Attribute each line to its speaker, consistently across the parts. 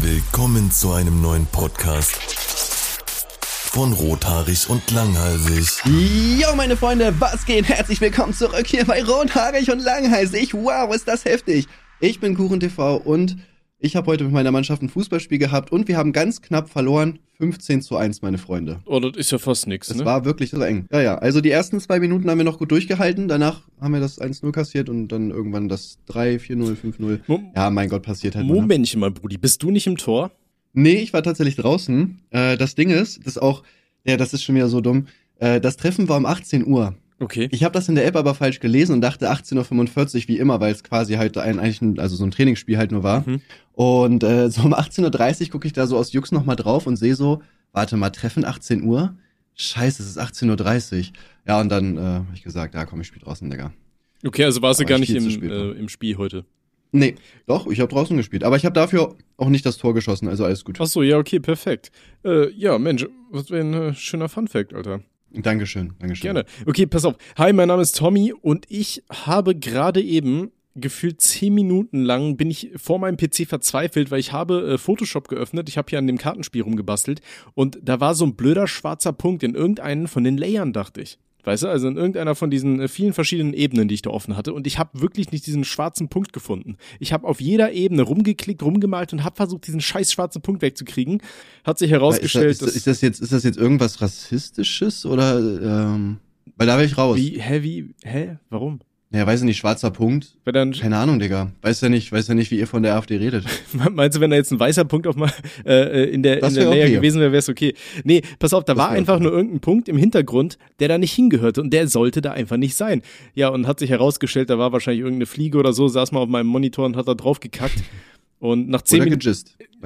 Speaker 1: Willkommen zu einem neuen Podcast von Rothaarig und Langhalsig.
Speaker 2: Jo, meine Freunde, was geht? Herzlich willkommen zurück hier bei Rothaarig und Langhalsig. Wow, ist das heftig. Ich bin KuchenTV und ich habe heute mit meiner Mannschaft ein Fußballspiel gehabt und wir haben ganz knapp verloren. 15 zu 1, meine Freunde.
Speaker 3: Oh, das ist ja fast nix,
Speaker 2: Es
Speaker 3: ne?
Speaker 2: war wirklich so eng. Ja, ja. Also die ersten zwei Minuten haben wir noch gut durchgehalten. Danach haben wir das 1-0 kassiert und dann irgendwann das 3, 4-0, 5-0.
Speaker 3: Mo-
Speaker 2: Ja, mein Gott, passiert halt. ne?
Speaker 3: Momentchen mal, Brudi, bist du nicht im Tor?
Speaker 2: Nee, ich war tatsächlich draußen. Äh, das Ding ist, das ist auch, ja, das ist schon wieder so dumm. Äh, das Treffen war um 18 Uhr.
Speaker 3: Okay.
Speaker 2: Ich habe das in der App aber falsch gelesen und dachte 18.45 Uhr wie immer, weil es quasi halt ein, eigentlich ein, also so ein Trainingsspiel halt nur war.
Speaker 3: Mhm.
Speaker 2: Und äh, so um 18.30 Uhr gucke ich da so aus Jux nochmal drauf und sehe so, warte mal, Treffen 18 Uhr? Scheiße, es ist 18.30 Uhr. Ja, und dann äh, habe ich gesagt, ja komm, ich spiel draußen, Digga.
Speaker 3: Okay, also warst du gar nicht im,
Speaker 2: spät,
Speaker 3: äh, im Spiel heute.
Speaker 2: Nee, doch, ich habe draußen gespielt. Aber ich habe dafür auch nicht das Tor geschossen, also alles gut.
Speaker 3: Ach so, ja, okay, perfekt. Äh, ja, Mensch, was wäre ein äh, schöner Funfact, Alter.
Speaker 2: Dankeschön, Dankeschön.
Speaker 3: Gerne. Okay, pass auf. Hi, mein Name ist Tommy und ich habe gerade eben gefühlt zehn Minuten lang bin ich vor meinem PC verzweifelt, weil ich habe äh, Photoshop geöffnet. Ich habe hier an dem Kartenspiel rumgebastelt und da war so ein blöder schwarzer Punkt in irgendeinen von den Layern, dachte ich. Weißt du, also in irgendeiner von diesen äh, vielen verschiedenen Ebenen, die ich da offen hatte. Und ich habe wirklich nicht diesen schwarzen Punkt gefunden. Ich habe auf jeder Ebene rumgeklickt, rumgemalt und habe versucht, diesen scheiß schwarzen Punkt wegzukriegen. Hat sich herausgestellt,
Speaker 2: ist, das, ist, ist das jetzt ist das jetzt irgendwas rassistisches oder ähm, weil da wäre ich raus.
Speaker 3: wie, hä, wie, hä, warum?
Speaker 2: Ja, weiß ich nicht, schwarzer Punkt.
Speaker 3: Dann
Speaker 2: Keine Ahnung, Digga. Weiß ja nicht, weiß ja nicht, wie ihr von der AfD redet.
Speaker 3: Meinst du, wenn da jetzt ein weißer Punkt auf mal äh, äh, in der,
Speaker 2: Das
Speaker 3: in der Layer
Speaker 2: okay.
Speaker 3: gewesen wäre, wäre es okay. Nee, pass auf, da
Speaker 2: Das
Speaker 3: war einfach
Speaker 2: okay.
Speaker 3: nur irgendein Punkt im Hintergrund, der da nicht hingehörte und der sollte da einfach nicht sein. Ja, und hat sich herausgestellt, da war wahrscheinlich irgendeine Fliege oder so, saß mal auf meinem Monitor und hat da drauf gekackt. Und nach zehn Minuten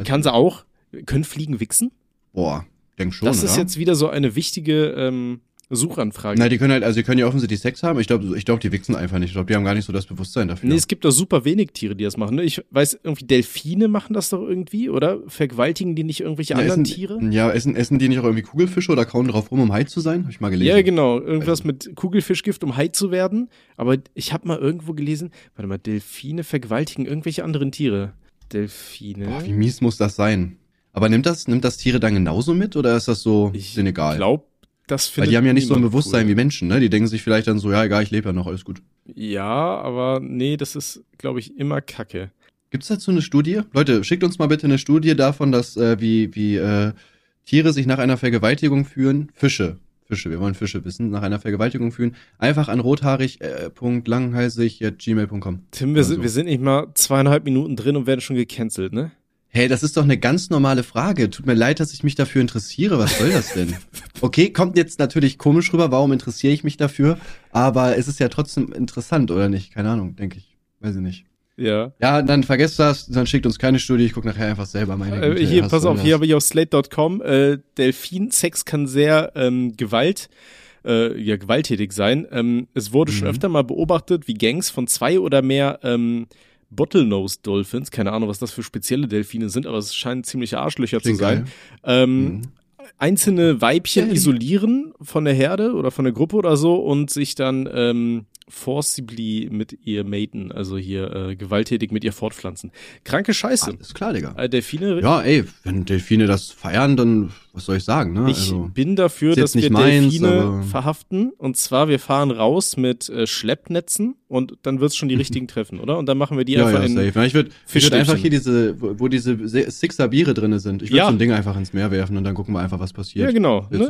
Speaker 3: kann sie auch. Können Fliegen wichsen?
Speaker 2: Boah, denk schon,
Speaker 3: das
Speaker 2: oder?
Speaker 3: ist jetzt wieder so eine wichtige ähm, Suchanfrage.
Speaker 2: Na, die können halt, also die können ja offensichtlich Sex haben. Ich glaube, ich glaube, die wichsen einfach nicht. Ich glaube, die haben gar nicht so das Bewusstsein dafür.
Speaker 3: Nee, es gibt doch super wenig Tiere, die das machen. Ne? Ich weiß, irgendwie Delfine machen das doch irgendwie, oder? Vergewaltigen die nicht irgendwelche
Speaker 2: ja,
Speaker 3: anderen
Speaker 2: essen,
Speaker 3: Tiere?
Speaker 2: Ja, essen, essen die nicht auch irgendwie Kugelfische oder kauen drauf rum, um high zu sein? Hab ich mal gelesen.
Speaker 3: Ja, genau. Irgendwas mit Kugelfischgift, um high zu werden. Aber ich habe mal irgendwo gelesen, warte mal, Delfine vergewaltigen irgendwelche anderen Tiere. Delfine.
Speaker 2: Boah, wie mies muss das sein? Aber nimmt das, nimmt das Tiere dann genauso mit oder ist das so
Speaker 3: ich
Speaker 2: denen egal?
Speaker 3: glaub, das
Speaker 2: Weil
Speaker 3: findet
Speaker 2: die haben ja nicht so ein Bewusstsein
Speaker 3: cool.
Speaker 2: wie Menschen, ne? Die denken sich vielleicht dann so, ja, egal, ich lebe ja noch, alles gut.
Speaker 3: Ja, aber nee, das ist, glaube ich, immer Kacke.
Speaker 2: Gibt's dazu eine Studie? Leute, schickt uns mal bitte eine Studie davon, dass äh, wie, wie äh, Tiere sich nach einer Vergewaltigung fühlen. Fische. Fische, wir wollen Fische wissen, nach einer Vergewaltigung fühlen. Einfach an rothaarig, äh.
Speaker 3: Tim, wir, sind,
Speaker 2: so.
Speaker 3: wir sind nicht mal zweieinhalb Minuten drin und werden schon gecancelt, ne?
Speaker 2: Hey, das ist doch eine ganz normale Frage. Tut mir leid, dass ich mich dafür interessiere. Was soll das denn? Okay, kommt jetzt natürlich komisch rüber, warum interessiere ich mich dafür? Aber es ist ja trotzdem interessant, oder nicht? Keine Ahnung, denke ich. Weiß ich nicht.
Speaker 3: Ja.
Speaker 2: Ja, dann vergesst das, dann schickt uns keine Studie, ich gucke nachher einfach selber meine
Speaker 3: Äh,
Speaker 2: Güte,
Speaker 3: hier, pass auf,
Speaker 2: das?
Speaker 3: hier habe ich auf slate.com, äh, Delfinsex kann sehr ähm, Gewalt, äh, ja, gewalttätig sein. Ähm, es wurde schon
Speaker 2: Mhm.
Speaker 3: öfter mal beobachtet, wie Gangs von zwei oder mehr ähm, Bottlenose Dolphins, keine Ahnung, was das für spezielle Delfine sind, aber es scheinen ziemliche Arschlöcher
Speaker 2: Klingt
Speaker 3: zu sein, ähm,
Speaker 2: Mhm.
Speaker 3: einzelne Weibchen
Speaker 2: Ja.
Speaker 3: isolieren von der Herde oder von der Gruppe oder so und sich dann ähm, forcibly mit ihr maten, also hier äh, gewalttätig mit ihr fortpflanzen. Kranke Scheiße.
Speaker 2: Alles klar, Digga.
Speaker 3: Äh, Delfine
Speaker 2: Ja, ey, wenn Delfine das feiern, dann was soll ich sagen, ne?
Speaker 3: Ich
Speaker 2: also,
Speaker 3: bin dafür,
Speaker 2: ist
Speaker 3: dass wir
Speaker 2: meins,
Speaker 3: Delfine verhaften. Und zwar, wir fahren raus mit äh, Schleppnetzen und dann wird's schon die richtigen treffen, oder? Und dann machen wir die
Speaker 2: ja,
Speaker 3: einfach
Speaker 2: ja,
Speaker 3: in.
Speaker 2: safe. Ja, ich würde würd einfach hier diese, wo, diese Se- Sixer Biere drinne sind. Ich würde
Speaker 3: Ja.
Speaker 2: so ein Ding einfach ins Meer werfen und dann gucken wir einfach, was passiert.
Speaker 3: Ja, genau. Ne?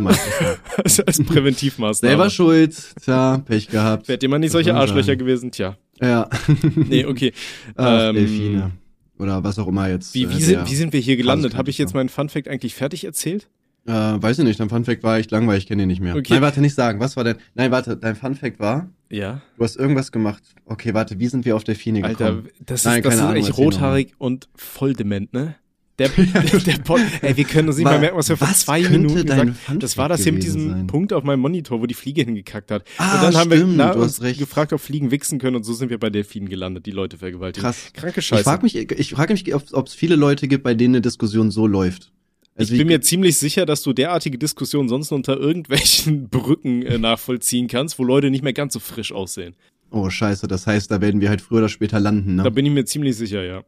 Speaker 3: als, als Präventivmaßnahme.
Speaker 2: Selber schuld, tja, Pech gehabt.
Speaker 3: Wärt ihr mal nicht solche Arschlöcher gewesen? Tja.
Speaker 2: Ja.
Speaker 3: Nee, okay.
Speaker 2: Ach,
Speaker 3: Ähm,
Speaker 2: Delfine. Oder was auch immer jetzt.
Speaker 3: Wie,
Speaker 2: äh,
Speaker 3: wie, sind, wie sind wir hier gelandet? Habe ich
Speaker 2: ist,
Speaker 3: jetzt meinen Funfact eigentlich fertig erzählt?
Speaker 2: Äh, weiß ich nicht, dein Funfact war echt langweilig, ich kenne den nicht mehr.
Speaker 3: Okay.
Speaker 2: Nein, warte, nicht sagen. Was war denn? Nein, warte, dein Funfact war,
Speaker 3: Ja.
Speaker 2: du hast irgendwas gemacht. Okay, warte, wie sind wir auf Delfine
Speaker 3: Alter,
Speaker 2: gekommen?
Speaker 3: das ist,
Speaker 2: Nein,
Speaker 3: das
Speaker 2: keine
Speaker 3: ist
Speaker 2: Ahnung,
Speaker 3: echt rothaarig und voll dement, ne? Der, der, der Pod, ey, wir können uns nicht mal merken, was wir vor zwei Minuten
Speaker 2: dein
Speaker 3: gesagt
Speaker 2: Funfact
Speaker 3: Das war das hier mit diesem
Speaker 2: sein?
Speaker 3: Punkt auf meinem Monitor, wo die Fliege hingekackt hat.
Speaker 2: Ah,
Speaker 3: und dann haben
Speaker 2: stimmt,
Speaker 3: wir na,
Speaker 2: du hast
Speaker 3: uns
Speaker 2: recht.
Speaker 3: gefragt, ob Fliegen wichsen können und so sind wir bei Delfinen gelandet, die Leute vergewaltigen.
Speaker 2: Krass.
Speaker 3: Kranke Scheiße.
Speaker 2: Ich frage mich, ich frage mich, ob es viele Leute gibt, bei denen eine Diskussion so läuft. Also
Speaker 3: ich bin mir ziemlich sicher, dass du derartige Diskussionen sonst unter irgendwelchen Brücken äh, nachvollziehen kannst, wo Leute nicht mehr ganz so frisch aussehen.
Speaker 2: Oh, scheiße, das heißt, da werden wir halt früher oder später landen, ne?
Speaker 3: Da bin ich mir ziemlich sicher, ja.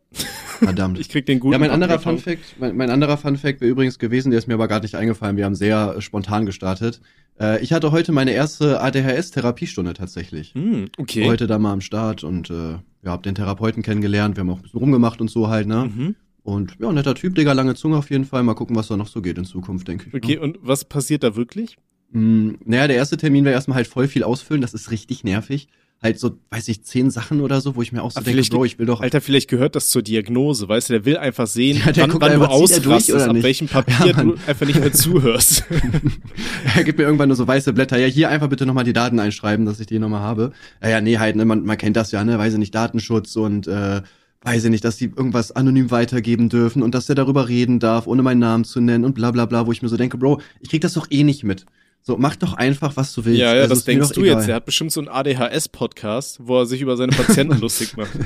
Speaker 2: Verdammt.
Speaker 3: Ich krieg den guten
Speaker 2: ja, mein anderer
Speaker 3: Papierton.
Speaker 2: Fun Fact, mein, mein anderer Fun Fact wäre übrigens gewesen, der ist mir aber gerade nicht eingefallen. Wir haben sehr äh, spontan gestartet. Äh, ich hatte heute meine erste ADHS-Therapiestunde tatsächlich.
Speaker 3: Hm, okay.
Speaker 2: Heute da mal am Start und äh, ja, hab den Therapeuten kennengelernt. Wir haben auch ein bisschen rumgemacht und so halt, ne?
Speaker 3: Mhm.
Speaker 2: Und ja, netter Typ, Digga, lange Zunge auf jeden Fall. Mal gucken, was da noch so geht in Zukunft, denke ich.
Speaker 3: Okay,
Speaker 2: Ne?
Speaker 3: und was passiert da wirklich?
Speaker 2: Mm, naja, der erste Termin wäre erstmal halt voll viel ausfüllen. Das ist richtig nervig. Halt so, weiß ich, zehn Sachen oder so, wo ich mir auch so
Speaker 3: Ah,
Speaker 2: denke, Bro, ich will doch
Speaker 3: Alter, vielleicht gehört das zur Diagnose, weißt du, der will einfach sehen,
Speaker 2: Ja, der
Speaker 3: wann, wann du
Speaker 2: einfach, durch
Speaker 3: ausrastest,
Speaker 2: oder
Speaker 3: ab welchem Papier
Speaker 2: Ja,
Speaker 3: du einfach nicht mehr zuhörst.
Speaker 2: Er gibt mir irgendwann nur so weiße Blätter. Ja, hier einfach bitte nochmal die Daten einschreiben, dass ich die nochmal habe. Ja, ja, nee, halt, ne, man, man kennt das ja, ne, weiß ich nicht, Datenschutz und äh, weiß ich nicht, dass die irgendwas anonym weitergeben dürfen und dass der darüber reden darf, ohne meinen Namen zu nennen und bla bla bla, wo ich mir so denke, Bro, ich krieg das doch eh nicht mit. So, mach doch einfach, was du willst.
Speaker 3: ja, ja,
Speaker 2: Also,
Speaker 3: das denkst du
Speaker 2: egal.
Speaker 3: jetzt. Der hat bestimmt so einen ADHS-Podcast, wo er sich über seine Patienten lustig macht.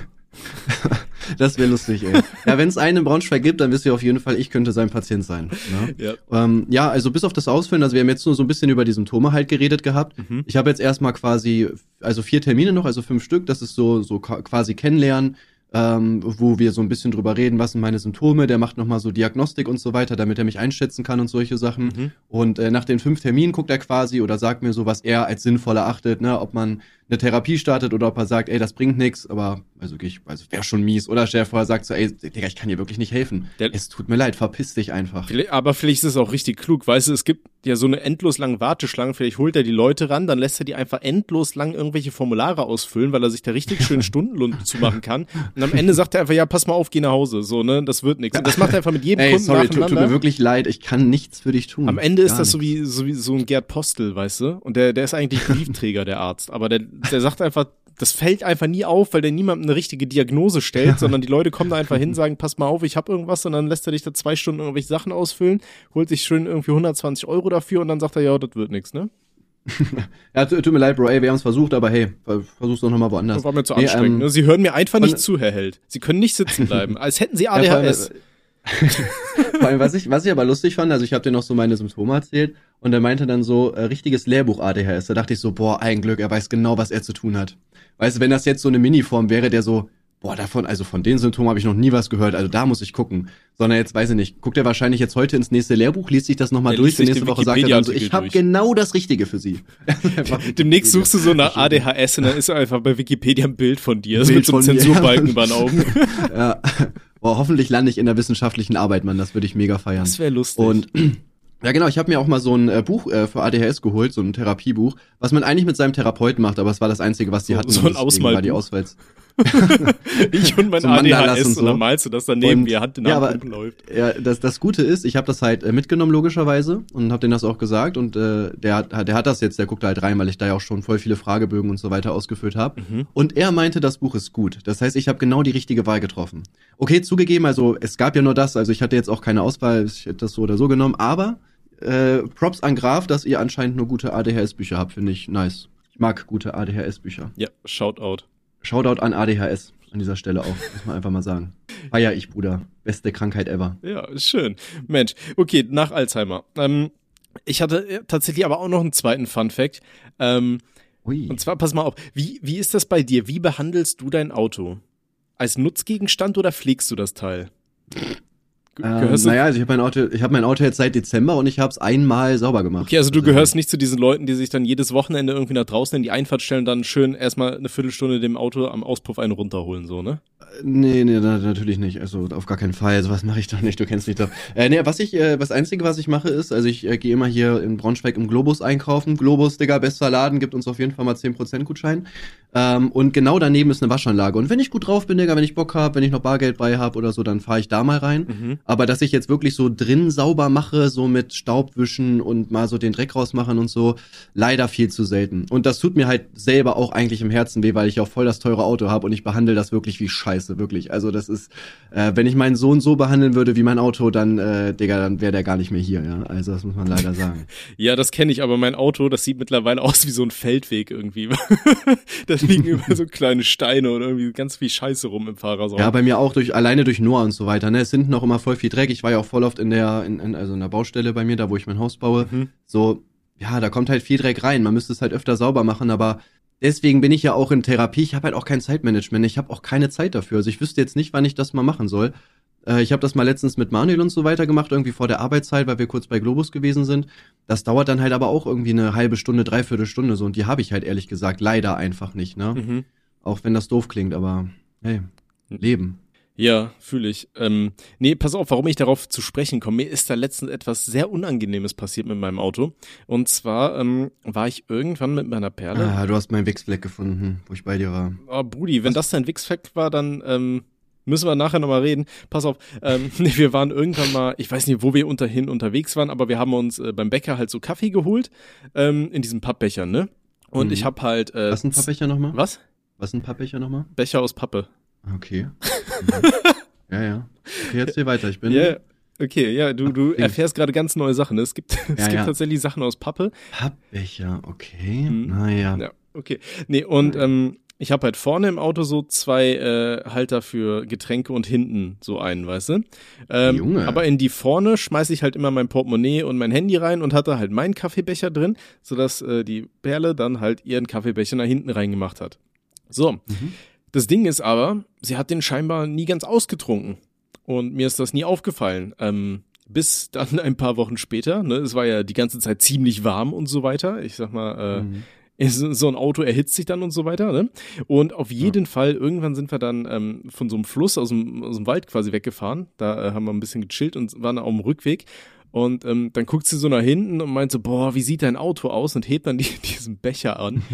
Speaker 2: Das wäre lustig, ey. Ja, wenn es einen in Braunschweig gibt, dann wisst ihr auf jeden Fall, ich könnte sein Patient sein. Ne?
Speaker 3: Ja.
Speaker 2: Ähm, ja, also bis auf das Ausfüllen, also wir haben jetzt nur so ein bisschen über die Symptome halt geredet gehabt.
Speaker 3: Mhm.
Speaker 2: Ich habe jetzt erstmal quasi, also vier Termine noch, also fünf Stück, das ist so, so quasi kennenlernen, ähm, wo wir so ein bisschen drüber reden, was sind meine Symptome, der macht nochmal so Diagnostik und so weiter, damit er mich einschätzen kann und solche Sachen.
Speaker 3: Mhm.
Speaker 2: Und äh, nach den fünf Terminen guckt er quasi oder sagt mir so, was er als sinnvoll erachtet, ne, ob man eine Therapie startet oder ob er sagt, ey, das bringt nix, aber also ich, also wäre schon mies. Oder stell dir vor, er sagt so, ey, Digga, ich kann dir wirklich nicht helfen.
Speaker 3: Der-
Speaker 2: es tut mir leid, verpiss dich einfach.
Speaker 3: Aber vielleicht ist es auch richtig klug, weißt du, es gibt ja so eine endlos lange Warteschlange, vielleicht holt er die Leute ran, dann lässt er die einfach endlos lang irgendwelche Formulare ausfüllen, weil er sich da richtig schön Stundenlohn zu machen kann. Und am Ende sagt er einfach, ja, pass mal auf, geh nach Hause, so, ne, das wird nichts. Und das macht er einfach mit jedem
Speaker 2: Ey,
Speaker 3: Kunden
Speaker 2: sorry, tut, mir wirklich leid, ich kann nichts für dich tun.
Speaker 3: Am Ende ist das so
Speaker 2: nichts.
Speaker 3: wie, so wie so ein Gerd Postel, weißt du? Und der, der ist eigentlich Briefträger, der Arzt. Aber der, der sagt einfach, das fällt einfach nie auf, weil der niemandem eine richtige Diagnose stellt, sondern die Leute kommen da einfach hin, sagen, pass mal auf, ich habe irgendwas und dann lässt er dich da zwei Stunden irgendwelche Sachen ausfüllen, holt sich schön irgendwie 120 Euro dafür und dann sagt er, ja, das wird nichts, ne?
Speaker 2: Ja, tut, mir leid, Bro, ey, wir haben es versucht, aber hey, ver- versuch's doch nochmal woanders.
Speaker 3: Das war mir zu
Speaker 2: Nee,
Speaker 3: anstrengend.
Speaker 2: ähm,
Speaker 3: ne? Sie hören mir einfach nicht zu, Herr Held. Sie können nicht sitzen bleiben, als hätten Sie
Speaker 2: Ja, vor allem, was ich, was ich aber lustig fand, also ich habe dir noch so meine Symptome erzählt und er meinte dann so, äh, richtiges Lehrbuch ADHS. Da dachte ich so, boah, ein Glück, er weiß genau, was er zu tun hat. Weißt du, wenn das jetzt so eine Miniform wäre, der so, boah, davon, also von den Symptomen habe ich noch nie was gehört, also da muss ich gucken. Sondern jetzt, weiß ich nicht, guckt er wahrscheinlich jetzt heute ins nächste Lehrbuch, liest sich das nochmal
Speaker 3: Er
Speaker 2: durch
Speaker 3: sich
Speaker 2: nächste Woche sagt er dann so, ich habe genau das Richtige für sie.
Speaker 3: Demnächst suchst du so nach ADHS und dann ist einfach bei Wikipedia ein Bild von dir.
Speaker 2: Bild
Speaker 3: mit so einem. Zensurbalken über den Augen.
Speaker 2: ja. Boah, hoffentlich lande ich in der wissenschaftlichen Arbeit, Mann, das würde ich mega feiern.
Speaker 3: Das wäre lustig.
Speaker 2: Und ja, genau, ich habe mir auch mal so ein äh, Buch äh, für ADHS geholt, so ein Therapiebuch, was man eigentlich mit seinem Therapeuten macht, aber es war das einzige, was die
Speaker 3: So-
Speaker 2: hatten.
Speaker 3: so ein
Speaker 2: deswegen war die. Auswahl.
Speaker 3: Ich und mein
Speaker 2: so
Speaker 3: ADHS
Speaker 2: und
Speaker 3: und, dann
Speaker 2: so.
Speaker 3: malst du das daneben,
Speaker 2: Und-
Speaker 3: wie Hand in
Speaker 2: ja,
Speaker 3: Hand
Speaker 2: aber-
Speaker 3: läuft.
Speaker 2: Ja, das, das Gute ist, ich habe das halt äh, mitgenommen logischerweise und habe denen das auch gesagt und äh, der, hat, der hat das jetzt, der guckt halt rein, weil ich da ja auch schon voll viele Fragebögen und so weiter ausgefüllt habe.
Speaker 3: Mhm.
Speaker 2: Und er meinte, das Buch ist gut. Das heißt, ich habe genau die richtige Wahl getroffen. Okay, zugegeben, also es gab ja nur das, also ich hatte jetzt auch keine Auswahl, ich hätte das so oder so genommen, aber äh, Props an Graf, dass ihr anscheinend nur gute ADHS-Bücher habt, finde ich nice. Ich mag gute ADHS-Bücher.
Speaker 3: Ja, Shoutout.
Speaker 2: Shoutout an ADHS an dieser Stelle auch, muss man einfach mal sagen. Feier ich, Bruder. Beste Krankheit ever.
Speaker 3: Ja, schön. Mensch, okay, nach Alzheimer. Ähm, ich hatte äh, tatsächlich aber auch noch einen zweiten Fun Fact. Ähm, und zwar, pass mal auf, wie, wie ist das bei dir? Wie behandelst du dein Auto? Als Nutzgegenstand oder pflegst du das Teil?
Speaker 2: Ähm,
Speaker 3: Gehörst du,
Speaker 2: naja, also ich habe mein Auto, ich habe mein Auto jetzt seit Dezember und ich habe es einmal sauber gemacht.
Speaker 3: okay, also du gehörst nicht zu diesen Leuten, die sich dann jedes Wochenende irgendwie nach draußen in die Einfahrt stellen und dann schön erstmal eine Viertelstunde dem Auto am Auspuff einen runterholen, so, ne?
Speaker 2: Nee, nee, na, natürlich nicht. Also auf gar keinen Fall. Sowas mache ich doch nicht. Du kennst mich doch. Äh, nee, was ich, äh, das Einzige, was ich mache, ist, also ich äh, gehe immer hier in Braunschweig im Globus einkaufen. Globus, Digga, bester Laden, gibt uns auf jeden Fall mal 10% Gutschein. Ähm, und genau daneben ist eine Waschanlage. Und wenn ich gut drauf bin, Digga, wenn ich Bock habe, wenn ich noch Bargeld bei habe oder so, dann fahre ich da mal rein.
Speaker 3: Mhm.
Speaker 2: Aber dass ich jetzt wirklich so drin sauber mache, so mit Staubwischen und mal so den Dreck rausmachen und so, leider viel zu selten. Und das tut mir halt selber auch eigentlich im Herzen weh, weil ich auch voll das teure Auto habe und ich behandle das wirklich wie Scheiße, wirklich. Also das ist, äh, wenn ich meinen Sohn so behandeln würde wie mein Auto, dann, äh, Digga, dann wäre der gar nicht mehr hier, ja. Also das muss man leider sagen.
Speaker 3: Ja, das kenne ich, aber mein Auto, das sieht mittlerweile aus wie so ein Feldweg irgendwie. da liegen über so kleine Steine oder irgendwie ganz viel Scheiße rum im Fahrerraum.
Speaker 2: Ja, bei mir auch durch alleine durch Noah und so weiter. Ne, es sind noch immer voll viel Dreck. Ich war ja auch voll oft in der, in, in, also in der Baustelle bei mir, da wo ich mein Haus baue.
Speaker 3: Mhm.
Speaker 2: So, ja, da kommt halt viel Dreck rein. Man müsste es halt öfter sauber machen, aber deswegen bin ich ja auch in Therapie. Ich habe halt auch kein Zeitmanagement. Ich habe auch keine Zeit dafür. Also ich wüsste jetzt nicht, wann ich das mal machen soll. Äh, ich habe das mal letztens mit Manuel und so weiter gemacht, irgendwie vor der Arbeitszeit, weil wir kurz bei Globus gewesen sind. Das dauert dann halt aber auch irgendwie eine halbe Stunde, dreiviertel Stunde so. Und die habe ich halt ehrlich gesagt leider einfach nicht, ne?
Speaker 3: Mhm.
Speaker 2: Auch wenn das doof klingt, aber hey, Leben.
Speaker 3: Ja, fühle ich. Ähm, nee, pass auf, warum ich darauf zu sprechen komme. Mir ist da letztens etwas sehr Unangenehmes passiert mit meinem Auto. Und zwar ähm, war ich irgendwann mit meiner Perle.
Speaker 2: Ah, du hast meinen Wichsfleck gefunden, wo ich bei dir war.
Speaker 3: Oh, Brudi, wenn das dein Wichsfleck war, dann ähm, müssen wir nachher nochmal reden. Pass auf, ähm, nee, wir waren irgendwann mal, ich weiß nicht, wo wir unterhin unterwegs waren, aber wir haben uns äh, beim Bäcker halt so Kaffee geholt, ähm, in diesen Pappbechern, ne? Und
Speaker 2: Mhm.
Speaker 3: ich habe halt. Äh,
Speaker 2: Was sind Pappbecher nochmal?
Speaker 3: Was?
Speaker 2: Was sind Pappbecher nochmal?
Speaker 3: Becher aus Pappe.
Speaker 2: Okay. Mhm. ja, ja. Okay, erzähl weiter. Ich bin.
Speaker 3: Ja, okay, ja, du, du erfährst gerade ganz neue Sachen. ne? Es gibt, es
Speaker 2: Ja,
Speaker 3: gibt
Speaker 2: ja.
Speaker 3: tatsächlich Sachen aus Pappe.
Speaker 2: Pappbecher, okay.
Speaker 3: Mhm.
Speaker 2: Naja.
Speaker 3: Ja, okay. Nee, und ähm, ich habe halt vorne im Auto so zwei äh, Halter für Getränke und hinten so einen, weißt du? Ähm,
Speaker 2: Junge.
Speaker 3: Aber in die vorne schmeiße ich halt immer mein Portemonnaie und mein Handy rein und hatte halt meinen Kaffeebecher drin, sodass äh, die Perle dann halt ihren Kaffeebecher nach hinten reingemacht hat. So.
Speaker 2: Mhm.
Speaker 3: Das Ding ist aber, sie hat den scheinbar nie ganz ausgetrunken. Und mir ist das nie aufgefallen. Ähm, bis dann ein paar Wochen später, ne, es war ja die ganze Zeit ziemlich warm und so weiter. Ich sag mal, äh,
Speaker 2: Mhm.
Speaker 3: so ein Auto erhitzt sich dann und so weiter, ne? Und auf jeden Fall, irgendwann sind wir dann ähm, von so einem Fluss aus dem, aus dem Wald quasi weggefahren. Da äh, haben wir ein bisschen gechillt und waren auf dem Rückweg. Und ähm, dann guckt sie so nach hinten und meint so, boah, wie sieht dein Auto aus? Und hebt dann die, diesen Becher an.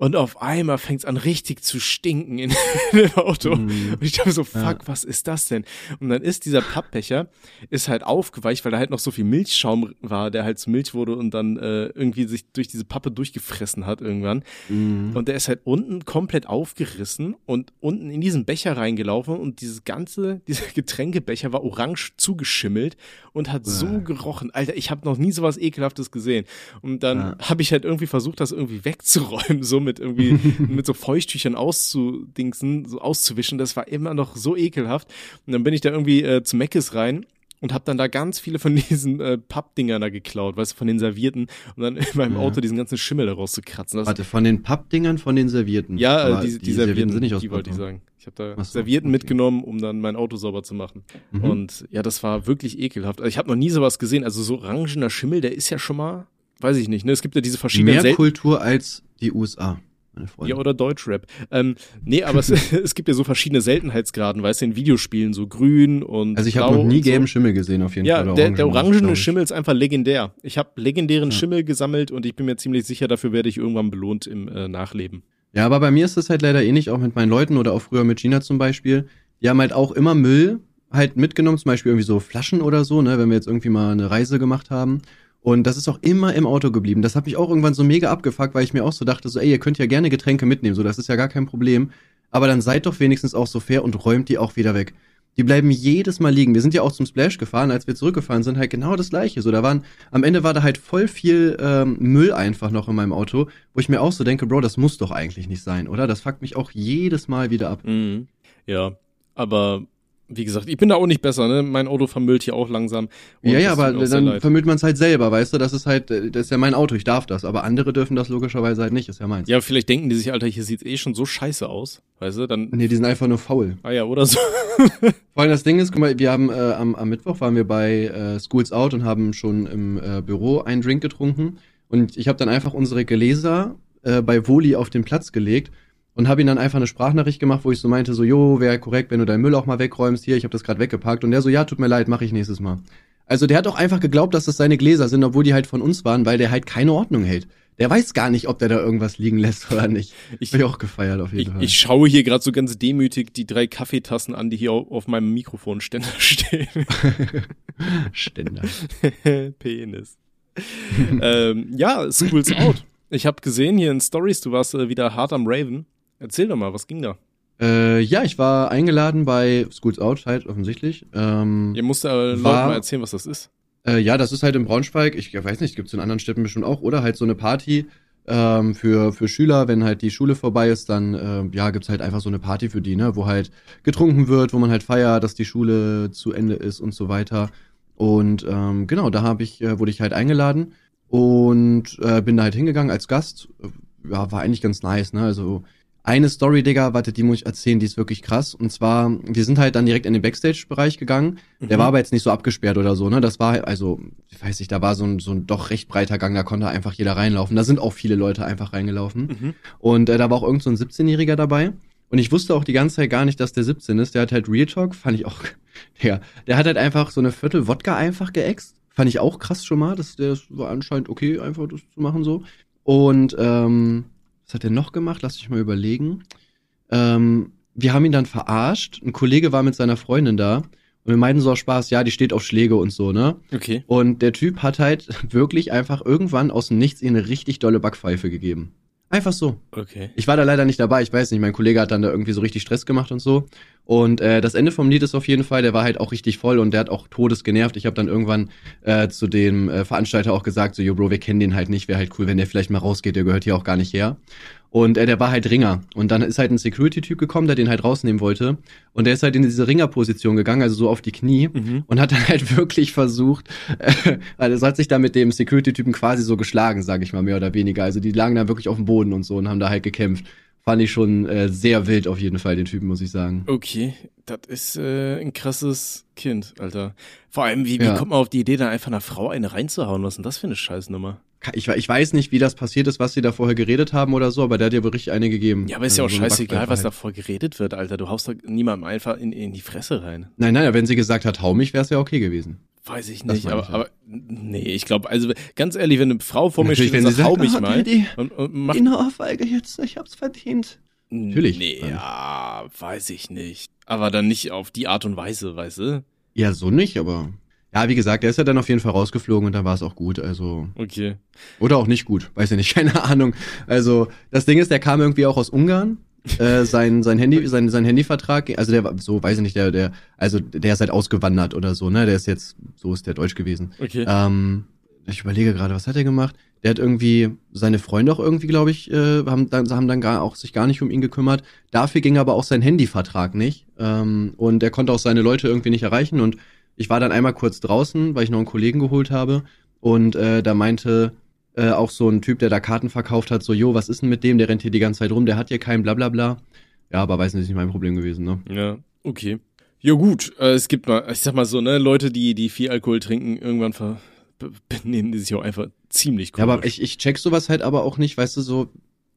Speaker 3: Und auf einmal fängt es an richtig zu stinken in, in dem Auto.
Speaker 2: Mhm.
Speaker 3: Und ich dachte so, fuck,
Speaker 2: Ja.
Speaker 3: was ist das denn? Und dann ist dieser Pappbecher, ist halt aufgeweicht, weil da halt noch so viel Milchschaum war, der halt zu Milch wurde und dann äh, irgendwie sich durch diese Pappe durchgefressen hat irgendwann.
Speaker 2: Mhm.
Speaker 3: Und der ist halt unten komplett aufgerissen und unten in diesen Becher reingelaufen und dieses ganze, dieser Getränkebecher war orange zugeschimmelt und hat so
Speaker 2: Bäh.
Speaker 3: gerochen. Alter, ich habe noch nie sowas ekelhaftes gesehen. Und dann
Speaker 2: Ja.
Speaker 3: habe ich halt irgendwie versucht, das irgendwie wegzuräumen, so mit irgendwie mit so Feuchttüchern auszudingsen, so auszuwischen. Das war immer noch so ekelhaft. Und dann bin ich da irgendwie äh, zu Meckes rein und habe dann da ganz viele von diesen äh, Pappdingern da geklaut, weißt du, von den Servierten und dann in meinem
Speaker 2: Ja.
Speaker 3: Auto diesen ganzen Schimmel da rauszukratzen. Das
Speaker 2: Warte, von den Pappdingern, von den Servierten.
Speaker 3: ja, äh, die, die,
Speaker 2: die
Speaker 3: Servierten,
Speaker 2: sind nicht aus
Speaker 3: die wollte ich sagen. Ich habe da
Speaker 2: so,
Speaker 3: Servierten
Speaker 2: okay.
Speaker 3: mitgenommen, um dann mein Auto sauber zu machen.
Speaker 2: Mhm.
Speaker 3: Und ja, das war wirklich ekelhaft. Also ich habe noch nie sowas gesehen. Also so orangener Schimmel, der ist ja schon mal, weiß ich nicht. Ne? Es gibt ja diese verschiedenen
Speaker 2: Mehr
Speaker 3: Sel-
Speaker 2: Kultur als die USA, meine Freunde.
Speaker 3: ja, oder Deutschrap. Ähm, nee, aber es, es gibt ja so verschiedene Seltenheitsgraden, weißt du, in Videospielen, so grün und
Speaker 2: also ich habe noch nie
Speaker 3: und so.
Speaker 2: gelben Schimmel gesehen, auf jeden
Speaker 3: Ja,
Speaker 2: Fall. oder
Speaker 3: der, der orangene. Schimmel ist einfach legendär. Ich habe legendären
Speaker 2: Ja.
Speaker 3: Schimmel gesammelt und ich bin mir ziemlich sicher, dafür werde ich irgendwann belohnt im äh, Nachleben.
Speaker 2: Ja, aber bei mir ist das halt leider ähnlich, auch mit meinen Leuten oder auch früher mit Gina zum Beispiel. Die haben halt auch immer Müll halt mitgenommen, zum Beispiel irgendwie so Flaschen oder so, ne, wenn wir jetzt irgendwie mal eine Reise gemacht haben. Und das ist auch immer im Auto geblieben. Das hat mich auch irgendwann so mega abgefuckt, weil ich mir auch so dachte, so, ey, ihr könnt ja gerne Getränke mitnehmen, so, das ist ja gar kein Problem. Aber dann seid doch wenigstens auch so fair und räumt die auch wieder weg. Die bleiben jedes Mal liegen. Wir sind ja auch zum Splash gefahren, als wir zurückgefahren sind, halt genau das gleiche. So, da waren, am Ende war da halt voll viel ähm, Müll einfach noch in meinem Auto, wo ich mir auch so denke, Bro, das muss doch eigentlich nicht sein, oder? Das fuckt mich auch jedes Mal wieder ab.
Speaker 3: Mhm. Ja, aber wie gesagt, ich bin da auch nicht besser, ne? Mein Auto vermüllt hier auch langsam.
Speaker 2: Ja, ja, aber dann vermüllt man es halt selber, weißt du? Das ist halt, äh, das ist ja mein Auto, ich darf das. Aber andere dürfen das logischerweise halt nicht, ist ja meins.
Speaker 3: Ja, vielleicht denken die sich, Alter, hier sieht's eh schon so scheiße aus. Weißt du, dann.
Speaker 2: Nee, die sind einfach nur faul.
Speaker 3: Ah ja, oder so.
Speaker 2: Vor allem das Ding ist, guck mal, wir haben äh, am, am Mittwoch waren wir bei äh, Schools Out und haben schon im äh, Büro einen Drink getrunken. Und ich habe dann einfach unsere Gläser äh, bei Woli auf den Platz gelegt und habe ihm dann einfach eine Sprachnachricht gemacht, wo ich so meinte, so, jo, wäre korrekt, wenn du deinen Müll auch mal wegräumst. Hier, ich habe das gerade weggepackt. Und der so, ja, tut mir leid, mache ich nächstes Mal. Also der hat auch einfach geglaubt, dass das seine Gläser sind, obwohl die halt von uns waren, weil der halt keine Ordnung hält. Der weiß gar nicht, ob der da irgendwas liegen lässt oder nicht.
Speaker 3: Ich,
Speaker 2: ich auch gefeiert auf jeden
Speaker 3: ich,
Speaker 2: Fall.
Speaker 3: ich schaue hier gerade so ganz demütig die drei Kaffeetassen an, die hier auf, auf meinem Mikrofonständer stehen.
Speaker 2: Ständer.
Speaker 3: Penis. ähm, ja, Schools Out. Ich habe gesehen hier in Stories, du warst äh, wieder hart am Raven. Erzähl doch mal, was ging da?
Speaker 2: Äh, ja, ich war eingeladen bei Schools Out, halt offensichtlich. Ähm,
Speaker 3: Ihr musst äh, Leuten mal erzählen, was das ist.
Speaker 2: äh, ja, das ist halt in Braunschweig. Ich weiß nicht, gibt's in anderen Städten bestimmt auch. Oder halt so eine Party ähm, für, für Schüler, wenn halt die Schule vorbei ist, dann äh, ja, gibt's halt einfach so eine Party für die, ne, wo halt getrunken wird, wo man halt feiert, dass die Schule zu Ende ist und so weiter. Und ähm, genau, da hab ich, äh, wurde ich halt eingeladen und äh, bin da halt hingegangen als Gast. ja, war eigentlich ganz nice, ne? Also eine Story, Digga, warte, die muss ich erzählen, die ist wirklich krass. Und zwar, wir sind halt dann direkt in den Backstage-Bereich gegangen. Der
Speaker 3: Mhm.
Speaker 2: war aber jetzt nicht so abgesperrt oder so, ne? Das war, also, ich weiß nicht, da war so ein, so ein doch recht breiter Gang, da konnte einfach jeder reinlaufen. Da sind auch viele Leute einfach reingelaufen.
Speaker 3: Mhm.
Speaker 2: Und äh, da war auch irgend so ein 17-Jähriger dabei. Und ich wusste auch die ganze Zeit gar nicht, dass der 17 ist. Der hat halt Real Talk, fand ich auch, Digga, der hat halt einfach so eine Viertel Wodka einfach geäxt. Fand ich auch krass schon mal. Das, das war anscheinend okay, einfach das zu machen so. Und ähm, was hat er noch gemacht? Lass mich mal überlegen. Ähm, wir haben ihn dann verarscht. Ein Kollege war mit seiner Freundin da. Und wir meinten so aus Spaß, ja, die steht auf Schläge und so, ne?
Speaker 3: Okay.
Speaker 2: Und der Typ hat halt wirklich einfach irgendwann aus dem Nichts ihr eine richtig dolle Backpfeife gegeben. Einfach so.
Speaker 3: Okay.
Speaker 2: Ich war da leider nicht dabei, ich weiß nicht, mein Kollege hat dann da irgendwie so richtig Stress gemacht und so. Und äh, das Ende vom Lied ist auf jeden Fall, der war halt auch richtig voll und der hat auch todes genervt. Ich habe dann irgendwann äh, zu dem äh, Veranstalter auch gesagt, so, yo Bro, wir kennen den halt nicht, wäre halt cool, wenn der vielleicht mal rausgeht, der gehört hier auch gar nicht her. Und äh, der war halt Ringer. Und dann ist halt ein Security-Typ gekommen, der den halt rausnehmen wollte. Und der ist halt in diese Ringer-Position gegangen, also so auf die Knie.
Speaker 3: Mhm.
Speaker 2: Und hat dann halt wirklich versucht, äh, also es hat sich da mit dem Security-Typen quasi so geschlagen, sag ich mal, mehr oder weniger. Also die lagen da wirklich auf dem Boden und so und haben da halt gekämpft. Fand ich schon äh, sehr wild auf jeden Fall, den Typen, muss ich sagen.
Speaker 3: Okay, das ist äh, ein krasses Kind, Alter. Vor allem, wie, wie
Speaker 2: Ja.
Speaker 3: kommt man auf die Idee, da einfach einer Frau eine reinzuhauen? Was ist denn das für eine Scheißnummer?
Speaker 2: Ich, ich weiß nicht, wie das passiert ist, was sie da vorher geredet haben oder so, aber der hat ja wohl richtig eine gegeben.
Speaker 3: Ja, aber ist ja auch
Speaker 2: Also so
Speaker 3: scheißegal, was
Speaker 2: halt.
Speaker 3: davor geredet wird, Alter. Du haust doch niemandem einfach in, in die Fresse rein.
Speaker 2: Nein, nein, wenn sie gesagt hat, hau mich, wäre es ja okay gewesen.
Speaker 3: Weiß ich nicht, aber,
Speaker 2: ich
Speaker 3: aber nee, ich glaube, also ganz ehrlich, wenn eine Frau vor mir steht und sagt, hau mich
Speaker 2: ah,
Speaker 3: mal
Speaker 2: die- die-
Speaker 3: und, und macht
Speaker 2: eine Ohrfeige jetzt, ich hab's verdient. Natürlich.
Speaker 3: Nee, ja, weiß ich nicht. Aber dann nicht auf die Art und Weise, weißt du?
Speaker 2: Ja, so nicht, aber. Ja, wie gesagt, der ist ja dann auf jeden Fall rausgeflogen und dann war es auch gut, also.
Speaker 3: Okay.
Speaker 2: Oder auch nicht gut, weiß ich nicht, keine Ahnung. Also, das Ding ist, der kam irgendwie auch aus Ungarn. Äh, sein, sein Handy, sein, sein Handyvertrag, also der war so, weiß ich nicht, der, der, also der ist halt ausgewandert oder so, ne? Der ist jetzt, so ist der Deutsch gewesen.
Speaker 3: Okay.
Speaker 2: Ähm, ich überlege gerade, was hat er gemacht? Der hat irgendwie seine Freunde auch irgendwie, glaube ich, äh, haben dann haben dann gar auch sich gar nicht um ihn gekümmert. Dafür ging aber auch sein Handyvertrag nicht ähm, und er konnte auch seine Leute irgendwie nicht erreichen und ich war dann einmal kurz draußen, weil ich noch einen Kollegen geholt habe und äh, da meinte äh, auch so ein Typ, der da Karten verkauft hat, so, jo, was ist denn mit dem? Der rennt hier die ganze Zeit rum, der hat hier keinen Blablabla. Ja, aber weiß nicht, ist nicht mein Problem gewesen, ne?
Speaker 3: Ja, okay. Ja gut, äh, es gibt mal, ich sag mal so, ne, Leute, die, die viel Alkohol trinken, irgendwann ver be- benehmen die sich auch einfach ziemlich
Speaker 2: Ja,
Speaker 3: komisch.
Speaker 2: aber ich, ich check sowas halt aber auch nicht, weißt du, so,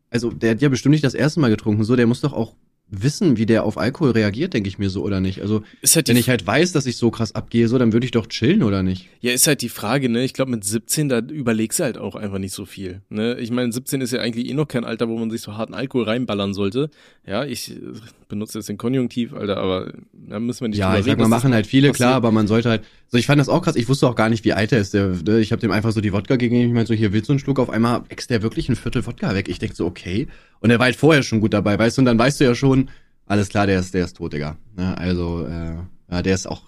Speaker 2: also der hat ja bestimmt nicht das erste Mal getrunken, so, der muss doch auch wissen, wie der auf Alkohol reagiert, denke ich mir so, oder nicht? Also,
Speaker 3: halt
Speaker 2: wenn ich halt weiß, dass ich so krass abgehe, so, dann würde ich doch chillen, oder nicht?
Speaker 3: Ja, ist halt die Frage, ne? Ich glaube, mit 17, da überlegst du halt auch einfach nicht so viel. Ne? Ich meine, 17 ist ja eigentlich eh noch kein Alter, wo man sich so harten Alkohol reinballern sollte. Ja, ich äh, benutze jetzt den Konjunktiv, Alter, aber da müssen wir nicht
Speaker 2: Ja, ich sag mal, machen halt viele,
Speaker 3: passiert.
Speaker 2: klar, aber man sollte halt, so, ich fand das auch krass, ich wusste auch gar nicht, wie alt er ist, der, der ich habe dem einfach so die Wodka gegeben, ich meinte so, hier willst du einen Schluck, auf einmal wächst der wirklich ein Viertel Wodka weg. Ich denk so, okay. Und er war halt vorher schon gut dabei, weißt du, und dann weißt du ja schon, alles klar, der ist, der ist tot, Digga. Ne? Also, äh, ja, der ist auch,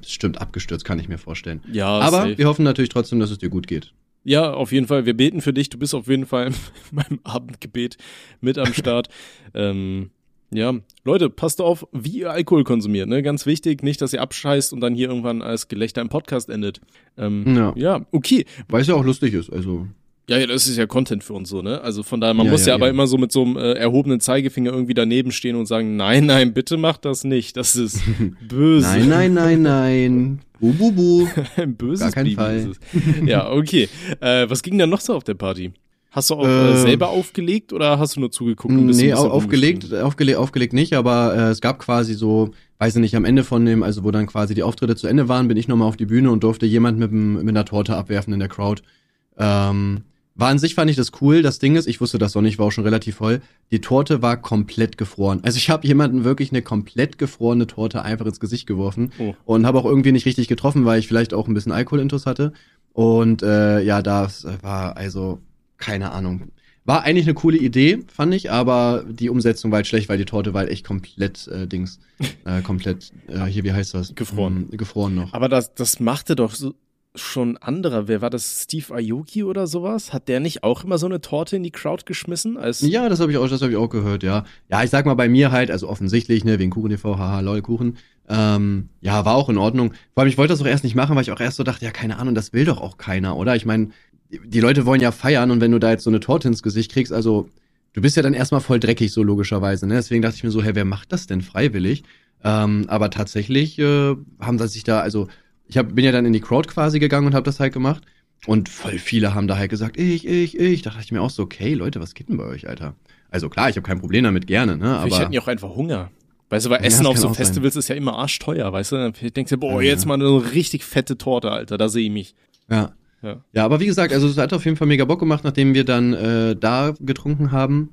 Speaker 2: bestimmt abgestürzt, kann ich mir vorstellen.
Speaker 3: Ja,
Speaker 2: Aber
Speaker 3: safe.
Speaker 2: wir hoffen natürlich trotzdem, dass es dir gut geht.
Speaker 3: Ja, auf jeden Fall. Wir beten für dich. Du bist auf jeden Fall in meinem Abendgebet mit am Start. ähm, ja, Leute, passt auf, wie ihr Alkohol konsumiert. Ne? Ganz wichtig, nicht, dass ihr abscheißt und dann hier irgendwann als Gelächter im Podcast endet. Ähm,
Speaker 2: Ja.
Speaker 3: ja, okay.
Speaker 2: Weil es ja auch lustig ist, also.
Speaker 3: Ja, ja, das ist ja Content für uns so, ne? Also von daher, man
Speaker 2: Ja,
Speaker 3: muss ja,
Speaker 2: ja,
Speaker 3: aber immer so mit so einem äh, erhobenen Zeigefinger irgendwie daneben stehen und sagen, nein, nein, bitte macht das nicht. Das ist böse.
Speaker 2: Nein, nein, nein, nein. Bu, bu, bu.
Speaker 3: Ein böses
Speaker 2: Gar keinen
Speaker 3: Baby
Speaker 2: Fall.
Speaker 3: ist es. Ja, okay. Äh, was ging denn noch so auf der Party? Hast du auch äh,
Speaker 2: Ähm,
Speaker 3: selber aufgelegt oder hast du nur zugeguckt? und bist
Speaker 2: Nee, au- aufgelegt, aufgelegt, aufgelegt nicht, aber äh, es gab quasi so, weiß ich nicht, am Ende von dem, also wo dann quasi die Auftritte zu Ende waren, bin ich nochmal auf die Bühne und durfte jemand mit, dem- mit einer Torte abwerfen in der Crowd. Ähm, war an sich fand ich das cool. Das Ding ist, ich wusste das noch nicht, war auch schon relativ voll. Die Torte war komplett gefroren. Also ich habe jemanden wirklich eine komplett gefrorene Torte einfach ins Gesicht geworfen
Speaker 3: Oh.
Speaker 2: und habe auch irgendwie nicht richtig getroffen, weil ich vielleicht auch ein bisschen Alkoholintus hatte. Und äh, ja, das war also keine Ahnung. War eigentlich eine coole Idee, fand ich, aber die Umsetzung war halt schlecht, weil die Torte war halt echt komplett äh, Dings, äh, komplett äh, hier wie heißt das?
Speaker 3: Gefroren.
Speaker 2: Mm, gefroren noch.
Speaker 3: Aber das, das machte doch so schon anderer. Wer war das? Steve Aoki oder sowas? Hat der nicht auch immer so eine Torte in die Crowd geschmissen? Als
Speaker 2: Ja, das habe ich auch, das habe ich auch gehört, ja. Ja, ich sag mal bei mir halt, also offensichtlich, ne, wegen Kuchen TV, haha, lol, Kuchen. Ähm, ja, war auch in Ordnung. Vor allem, ich wollte das auch erst nicht machen, weil ich auch erst so dachte, ja, keine Ahnung, das will doch auch keiner, oder? Ich meine, die Leute wollen ja feiern und wenn du da jetzt so eine Torte ins Gesicht kriegst, also du bist ja dann erstmal voll dreckig, so logischerweise. Ne? Deswegen dachte ich mir so, hey, wer macht das denn freiwillig? Ähm, aber tatsächlich äh, haben sie sich da, also ich hab, bin ja dann in die Crowd quasi gegangen und habe das halt gemacht. Und voll viele haben da halt gesagt, ich, ich, ich. Da dachte ich mir auch so, okay, Leute, was geht denn bei euch, Alter? Also klar, ich habe kein Problem damit, gerne, ne? Aber
Speaker 3: hätten die auch einfach Hunger. Weißt du, weil
Speaker 2: Ja,
Speaker 3: Essen auf so
Speaker 2: auch sein.
Speaker 3: Festivals ist ja immer arschteuer, weißt du? Dann denkst du, boah,
Speaker 2: Ja,
Speaker 3: jetzt
Speaker 2: ja.
Speaker 3: mal eine richtig fette Torte, Alter, da sehe ich mich.
Speaker 2: ja.
Speaker 3: Ja.
Speaker 2: Ja, aber wie gesagt, also es hat auf jeden Fall mega Bock gemacht, nachdem wir dann äh, da getrunken haben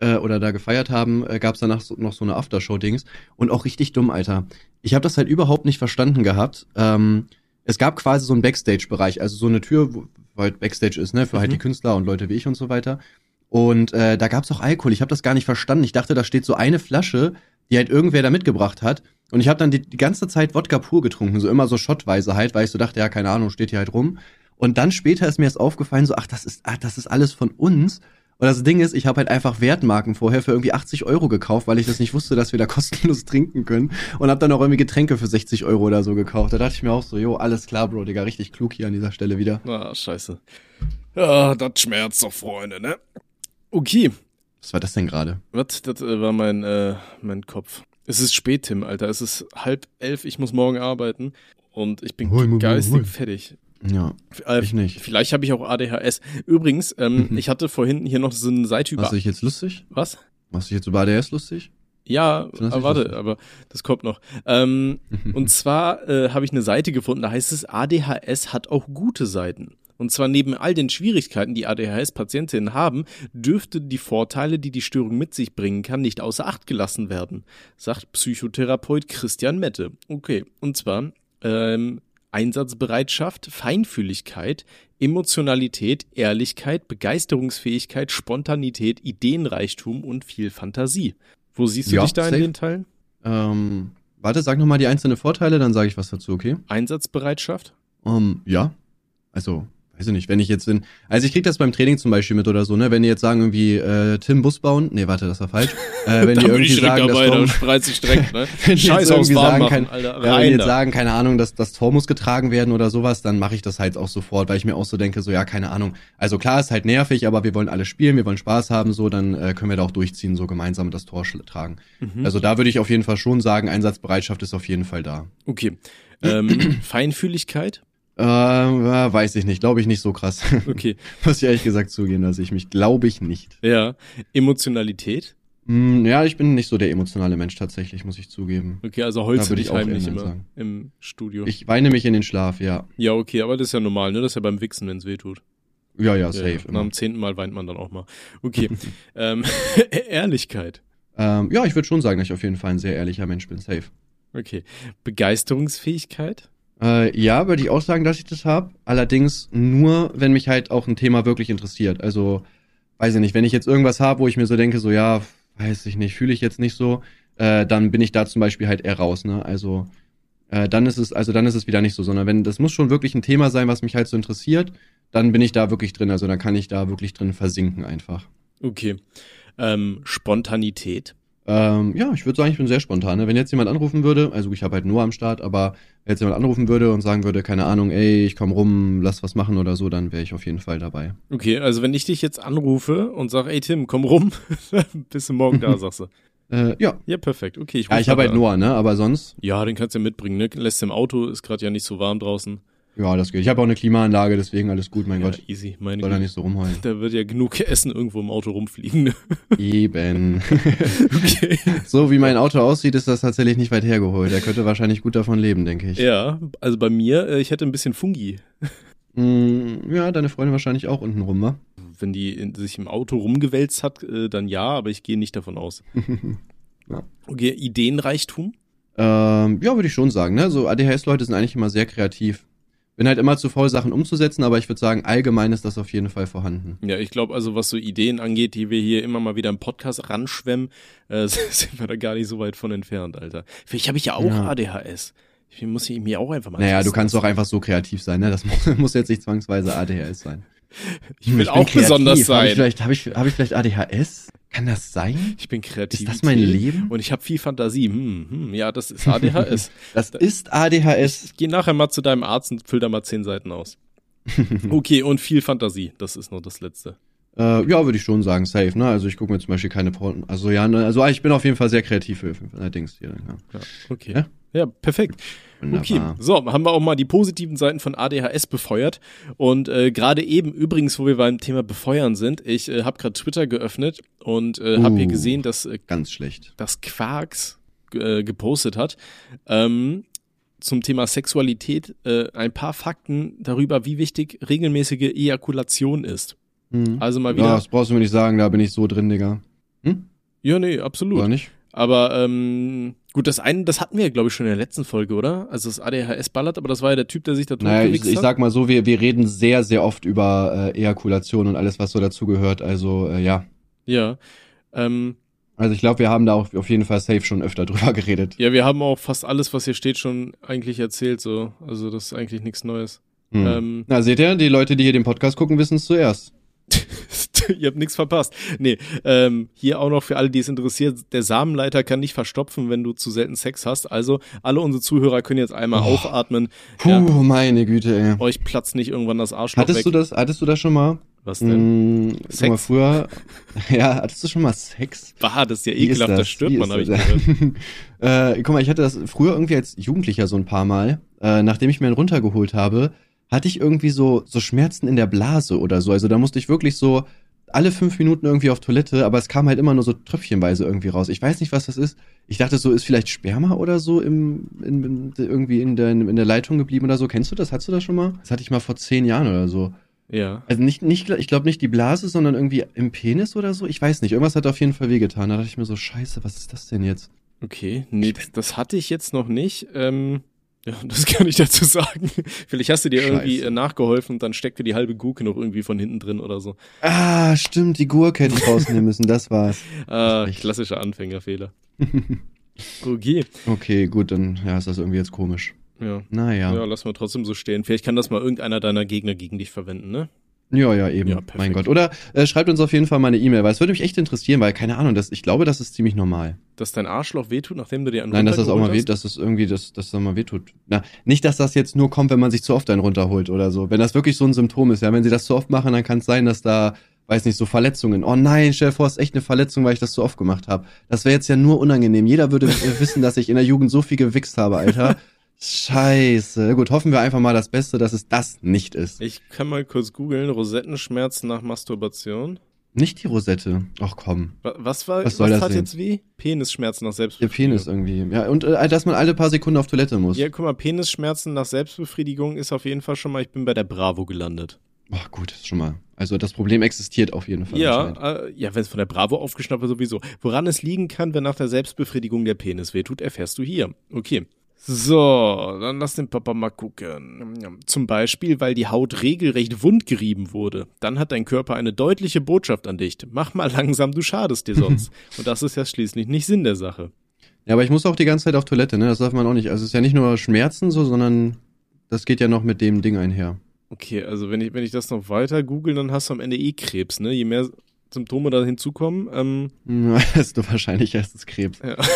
Speaker 2: äh, oder da gefeiert haben, äh, gab es danach so, noch so eine Aftershow-Dings und auch richtig dumm, Alter. Ich habe das halt überhaupt nicht verstanden gehabt. Ähm, es gab quasi so einen Backstage-Bereich, also so eine Tür, wo halt Backstage ist, ne, für halt
Speaker 3: Mhm.
Speaker 2: die Künstler und Leute wie ich und so weiter. Und äh, da gab's auch Alkohol. Ich habe das gar nicht verstanden. Ich dachte, da steht so eine Flasche, die halt irgendwer da mitgebracht hat. Und ich habe dann die, die ganze Zeit Wodka pur getrunken, so immer so schottweise halt, weil ich so dachte, ja, keine Ahnung, steht hier halt rum. Und dann später ist mir erst aufgefallen, so, ach, das ist, ach, das ist alles von uns. Und das Ding ist, ich habe halt einfach Wertmarken vorher für irgendwie 80 Euro gekauft, weil ich das nicht wusste, dass wir da kostenlos trinken können. Und habe dann auch irgendwie Getränke für 60 Euro oder so gekauft. Da dachte ich mir auch so, jo, alles klar, Bro, Digga, richtig klug hier an dieser Stelle wieder.
Speaker 3: Ah, scheiße. Ja, das schmerzt doch, Freunde, ne? Okay,
Speaker 2: Was war das denn gerade?
Speaker 3: was? Das äh, war mein, äh, mein Kopf. Es ist spät, Tim, Alter. Es ist halb elf, ich muss morgen arbeiten. Und ich bin
Speaker 2: Hoi, hoi,
Speaker 3: geistig
Speaker 2: hoi.
Speaker 3: fertig.
Speaker 2: Ja,
Speaker 3: Äh,
Speaker 2: ich nicht.
Speaker 3: Vielleicht habe ich auch ADHS. Übrigens, ähm, ich hatte vorhin hier noch so eine Seite über.
Speaker 2: Machst du dich jetzt lustig?
Speaker 3: Was?
Speaker 2: Machst du dich jetzt über ADS lustig?
Speaker 3: Ja, aber warte,
Speaker 2: lustig?
Speaker 3: aber das kommt noch. Ähm, und zwar äh, habe ich eine Seite gefunden, da heißt es, ADHS hat auch gute Seiten. Und zwar neben all den Schwierigkeiten, die ADHS-Patientinnen haben, dürfte die Vorteile, die die Störung mit sich bringen kann, nicht außer Acht gelassen werden, sagt Psychotherapeut Christian Mette. Okay, und zwar ähm, Einsatzbereitschaft, Feinfühligkeit, Emotionalität, Ehrlichkeit, Begeisterungsfähigkeit, Spontanität, Ideenreichtum und viel Fantasie. Wo siehst du
Speaker 2: Ja,
Speaker 3: dich da in
Speaker 2: safe.
Speaker 3: den Teilen?
Speaker 2: Ähm, warte, sag noch mal die einzelnen Vorteile, dann sage ich was dazu, okay?
Speaker 3: Einsatzbereitschaft?
Speaker 2: Ähm, ja. Also, weiß ich nicht, wenn ich jetzt in. Also ich krieg das beim Training zum Beispiel mit oder so, ne? Wenn die jetzt sagen, irgendwie, äh, Tim Bus bauen, nee, warte, das war falsch. Äh, wenn die irgendwie sagen, dass
Speaker 3: da
Speaker 2: Tom,
Speaker 3: spreizt sich direkt, ne?
Speaker 2: wenn die
Speaker 3: Scheiß
Speaker 2: irgendwie sagen,
Speaker 3: machen,
Speaker 2: kein,
Speaker 3: Alter.
Speaker 2: ja, wenn die
Speaker 3: Rein
Speaker 2: jetzt
Speaker 3: da.
Speaker 2: sagen, keine Ahnung, dass das Tor muss getragen werden oder sowas, dann mache ich das halt auch sofort, weil ich mir auch so denke, so ja, keine Ahnung. Also klar, ist halt nervig, aber wir wollen alle spielen, wir wollen Spaß haben, so, dann äh, können wir da auch durchziehen, so gemeinsam das Tor tragen.
Speaker 3: Mhm.
Speaker 2: Also da würde ich auf jeden Fall schon sagen, Einsatzbereitschaft ist auf jeden Fall da.
Speaker 3: Okay. Ähm, Feinfühligkeit?
Speaker 2: Äh, ja, weiß ich nicht, glaube ich nicht so krass.
Speaker 3: Okay.
Speaker 2: Muss ich ehrlich gesagt zugeben, dass ich mich glaube ich nicht.
Speaker 3: Ja. Emotionalität?
Speaker 2: Hm, ja, ich bin nicht so der emotionale Mensch tatsächlich, muss ich zugeben.
Speaker 3: Okay, also holst
Speaker 2: Da
Speaker 3: du
Speaker 2: würde
Speaker 3: dich heimlich immer
Speaker 2: sagen.
Speaker 3: im Studio.
Speaker 2: Ich weine mich in den Schlaf, ja.
Speaker 3: ja, okay, aber das ist ja normal, ne? Das ist ja beim Wichsen, wenn es weh tut.
Speaker 2: Ja, ja, safe.
Speaker 3: ja. Nach dem zehnten Mal weint man dann auch mal. Okay. ähm, Ehrlichkeit.
Speaker 2: Ähm, ja, ich würde schon sagen, dass ich auf jeden Fall ein sehr ehrlicher Mensch bin, safe.
Speaker 3: Okay. Begeisterungsfähigkeit?
Speaker 2: Äh, ja, würde ich auch sagen, dass ich das habe. Allerdings nur, wenn mich halt auch ein Thema wirklich interessiert. Also, weiß ich nicht, wenn ich jetzt irgendwas habe, wo ich mir so denke, so ja, weiß ich nicht, fühle ich jetzt nicht so, äh, dann bin ich da zum Beispiel halt eher raus, ne? Also, äh, dann ist es, also dann ist es wieder nicht so, sondern wenn, das muss schon wirklich ein Thema sein, was mich halt so interessiert, dann bin ich da wirklich drin. Also dann kann ich da wirklich drin versinken einfach.
Speaker 3: Okay. Ähm, Spontanität.
Speaker 2: Ähm, ja, ich würde sagen, ich bin sehr spontan. Ne? Wenn jetzt jemand anrufen würde, also ich habe halt nur am Start, aber wenn jetzt jemand anrufen würde und sagen würde, keine Ahnung, ey, ich komm rum, lass was machen oder so, dann wäre ich auf jeden Fall dabei.
Speaker 3: Okay, also wenn ich dich jetzt anrufe und sag, ey Tim, komm rum, bist du morgen da, sagst du.
Speaker 2: Äh, ja.
Speaker 3: Ja, perfekt. Okay, ich
Speaker 2: Ja, ich habe halt Noah, ne? Aber sonst.
Speaker 3: Ja, den kannst du ja mitbringen, ne? Lässt im Auto, ist gerade ja nicht so warm draußen.
Speaker 2: Ja, das geht. Ich habe auch eine Klimaanlage, deswegen alles gut, mein
Speaker 3: ja,
Speaker 2: Gott.
Speaker 3: easy, meine
Speaker 2: Soll
Speaker 3: Güte.
Speaker 2: nicht so rumheulen.
Speaker 3: Da wird ja genug Essen irgendwo im Auto rumfliegen. Ne?
Speaker 2: Eben.
Speaker 3: Okay.
Speaker 2: so wie mein Auto aussieht, ist das tatsächlich nicht weit hergeholt. Er könnte wahrscheinlich gut davon leben, denke ich.
Speaker 3: Ja, also bei mir, äh, ich hätte ein bisschen Fungi.
Speaker 2: Mm, ja, deine Freundin wahrscheinlich auch unten rum, wa?
Speaker 3: Wenn die in, sich im Auto rumgewälzt hat, äh, dann ja, aber ich gehe nicht davon aus.
Speaker 2: Ja.
Speaker 3: Okay, Ideenreichtum?
Speaker 2: Ähm, ja, würde ich schon sagen. Ne? So ADHS-Leute sind eigentlich immer sehr kreativ. Bin halt immer zu faul, Sachen umzusetzen, aber ich würde sagen, allgemein ist das auf jeden Fall vorhanden.
Speaker 3: Ja, ich glaube, also was so Ideen angeht, die wir hier immer mal wieder im Podcast ranschwemmen, äh, sind wir da gar nicht so weit von entfernt, Alter. Vielleicht habe ich ja auch
Speaker 2: Ja.
Speaker 3: ADHS. Ich muss ich mir auch einfach mal
Speaker 2: Naja, du kannst doch einfach so kreativ sein, ne? Das muss, muss jetzt nicht zwangsweise ADHS sein.
Speaker 3: Ich
Speaker 2: Hm,
Speaker 3: will
Speaker 2: bin
Speaker 3: auch
Speaker 2: kreativ.
Speaker 3: besonders
Speaker 2: Hab ich
Speaker 3: sein.
Speaker 2: vielleicht, habe ich, hab ich vielleicht ADHS? Kann das sein?
Speaker 3: Ich bin kreativ.
Speaker 2: Ist das mein Leben?
Speaker 3: Und ich habe viel Fantasie. Hm, hm, ja, das ist ADHS.
Speaker 2: Das ist ADHS.
Speaker 3: ich geh nachher mal zu deinem Arzt und füll da mal zehn Seiten aus. Okay, und viel Fantasie, das ist noch das Letzte.
Speaker 2: Äh, ja, würde ich schon sagen, safe, ne? Also ich gucke mir zum Beispiel keine Porn. Also ja, ne? also ich bin auf jeden Fall sehr kreativ für, allerdings hier. Ja.
Speaker 3: Ja, okay.
Speaker 2: Ja?
Speaker 3: Ja, perfekt. Okay,
Speaker 2: Wunderbar.
Speaker 3: so, haben wir auch mal die positiven Seiten von ADHS befeuert. Und äh, gerade eben, übrigens, wo wir beim Thema Befeuern sind, ich äh, habe gerade Twitter geöffnet und äh, habe hier
Speaker 2: Uh.
Speaker 3: gesehen, dass äh,
Speaker 2: Ganz schlecht.
Speaker 3: das Quarks äh, gepostet hat. Ähm, zum Thema Sexualität äh, ein paar Fakten darüber, wie wichtig regelmäßige Ejakulation ist.
Speaker 2: Hm.
Speaker 3: Also mal
Speaker 2: Ja,
Speaker 3: wieder.
Speaker 2: das brauchst du mir nicht sagen, da bin ich so drin, Digga. Hm?
Speaker 3: Ja, nee, absolut.
Speaker 2: Oder nicht?
Speaker 3: Aber ähm, gut, das eine, das hatten wir, glaube ich, schon in der letzten Folge, oder? Also das ADHS ballert, aber das war ja der Typ, der sich da
Speaker 2: Naja, ich,
Speaker 3: totgewichst
Speaker 2: ich
Speaker 3: hat.
Speaker 2: sag mal so, wir, wir reden sehr, sehr oft über äh, Ejakulation und alles, was so dazugehört. Also, äh, ja.
Speaker 3: Ja. Ähm,
Speaker 2: Also ich glaube, wir haben da auch auf jeden Fall safe schon öfter drüber geredet.
Speaker 3: ja, wir haben auch fast alles, was hier steht, schon eigentlich erzählt, so. Also das ist eigentlich nichts Neues.
Speaker 2: Hm.
Speaker 3: Ähm,
Speaker 2: Na, seht ihr, die Leute, die hier den Podcast gucken, wissen es zuerst.
Speaker 3: Ihr habt nichts verpasst. Nee, ähm, hier auch noch für alle, die es interessiert, der Samenleiter kann nicht verstopfen, wenn du zu selten Sex hast. Also alle unsere Zuhörer können jetzt einmal
Speaker 2: Oh.
Speaker 3: aufatmen.
Speaker 2: Puh,
Speaker 3: Ja,
Speaker 2: meine Güte, ey.
Speaker 3: euch platzt nicht irgendwann das Arschloch
Speaker 2: Hattest
Speaker 3: weg.
Speaker 2: du das, hattest du das schon mal?
Speaker 3: Was denn?
Speaker 2: Hm, guck mal,
Speaker 3: Sex?
Speaker 2: früher, ja, hattest du schon mal Sex?
Speaker 3: Bah, das ist ja
Speaker 2: ist
Speaker 3: ekelhaft, da
Speaker 2: das?
Speaker 3: stirbt
Speaker 2: Wie
Speaker 3: man,
Speaker 2: ist
Speaker 3: habe ich gehört.
Speaker 2: äh, guck mal, ich hatte das früher irgendwie als Jugendlicher so ein paar Mal. Äh, nachdem ich mir einen runtergeholt habe, hatte ich irgendwie so, so Schmerzen in der Blase oder so. Also da musste ich wirklich so alle fünf Minuten irgendwie auf Toilette, aber es kam halt immer nur so tröpfchenweise irgendwie raus. Ich weiß nicht, was das ist. Ich dachte so, ist vielleicht Sperma oder so im, in, in, irgendwie in der, in der Leitung geblieben oder so. Kennst du das? Hattest du das schon mal? Das hatte ich mal vor zehn Jahren oder so.
Speaker 3: Ja.
Speaker 2: Also nicht, nicht, ich glaube nicht die Blase, sondern irgendwie im Penis oder so. Ich weiß nicht. Irgendwas hat auf jeden Fall wehgetan. Da dachte ich mir so, scheiße, was ist das denn jetzt?
Speaker 3: Okay, nee, das, das hatte ich jetzt noch nicht. Ähm, ja, das kann ich dazu sagen. Vielleicht hast du dir irgendwie
Speaker 2: Scheiße.
Speaker 3: äh, nachgeholfen und dann steckte die halbe Gurke noch irgendwie von hinten drin oder so.
Speaker 2: Ah, stimmt, die Gurke hätte ich rausnehmen müssen, das war's.
Speaker 3: Ah, klassischer Anfängerfehler. Okay,
Speaker 2: Okay, gut, dann ja, ist das irgendwie jetzt komisch.
Speaker 3: ja.
Speaker 2: Naja.
Speaker 3: Ja, lass mal trotzdem so stehen. Vielleicht kann das mal irgendeiner deiner Gegner gegen dich verwenden, ne?
Speaker 2: Ja, ja, eben.
Speaker 3: Ja,
Speaker 2: mein Gott. Oder äh, schreibt uns auf jeden Fall mal eine E-Mail, weil es würde mich echt interessieren, weil, keine Ahnung, das, ich glaube, das ist ziemlich normal.
Speaker 3: Dass dein Arschloch wehtut, nachdem du dir einen
Speaker 2: Nein, dass das auch mal
Speaker 3: runtergeholt
Speaker 2: weht, dass das irgendwie, dass dass das mal wehtut. Na, nicht, dass das jetzt nur kommt, wenn man sich zu oft einen runterholt oder so. Wenn das wirklich so ein Symptom ist, ja, wenn sie das zu oft machen, dann kann es sein, dass da, weiß nicht, so Verletzungen. Oh nein, stell dir vor, es ist echt eine Verletzung, weil ich das zu oft gemacht habe. Das wäre jetzt ja nur unangenehm. Jeder würde wissen, dass ich in der Jugend so viel gewichst habe, Alter. Scheiße. Gut, hoffen wir einfach mal das Beste, dass es das nicht ist.
Speaker 3: Ich kann mal kurz googeln, Rosettenschmerzen nach Masturbation.
Speaker 2: Nicht die Rosette. Ach komm.
Speaker 3: Wa- Was war,
Speaker 2: Was soll das
Speaker 3: tat
Speaker 2: denn?
Speaker 3: jetzt weh? Penisschmerzen nach
Speaker 2: Der
Speaker 3: Selbstbefriedigung.
Speaker 2: Penis irgendwie. Ja, und äh, dass man alle paar Sekunden auf Toilette muss.
Speaker 3: Ja, guck mal, Penisschmerzen nach Selbstbefriedigung ist auf jeden Fall schon mal, ich bin bei der Bravo gelandet.
Speaker 2: Ach gut, schon mal. Also das Problem existiert auf jeden Fall.
Speaker 3: Ja, äh, ja, wenn es von der Bravo aufgeschnappt wird, sowieso. Woran es liegen kann, wenn nach der Selbstbefriedigung der Penis wehtut, erfährst du hier. Okay. So, dann lass den Papa mal gucken. Zum Beispiel, weil die Haut regelrecht wundgerieben wurde. Dann hat dein Körper eine deutliche Botschaft an dich. Mach mal langsam, du schadest dir sonst. Und das ist ja schließlich nicht Sinn der Sache.
Speaker 2: Ja, aber ich muss auch die ganze Zeit auf Toilette, ne? Das darf man auch nicht. Also es ist ja nicht nur Schmerzen so, sondern das geht ja noch mit dem Ding einher.
Speaker 3: Okay, also wenn ich, wenn ich das noch weiter google, dann hast du am Ende eh Krebs, ne? Je mehr Symptome da hinzukommen, ähm,
Speaker 2: Ja, Desto wahrscheinlicher ist es Krebs.
Speaker 3: Ja.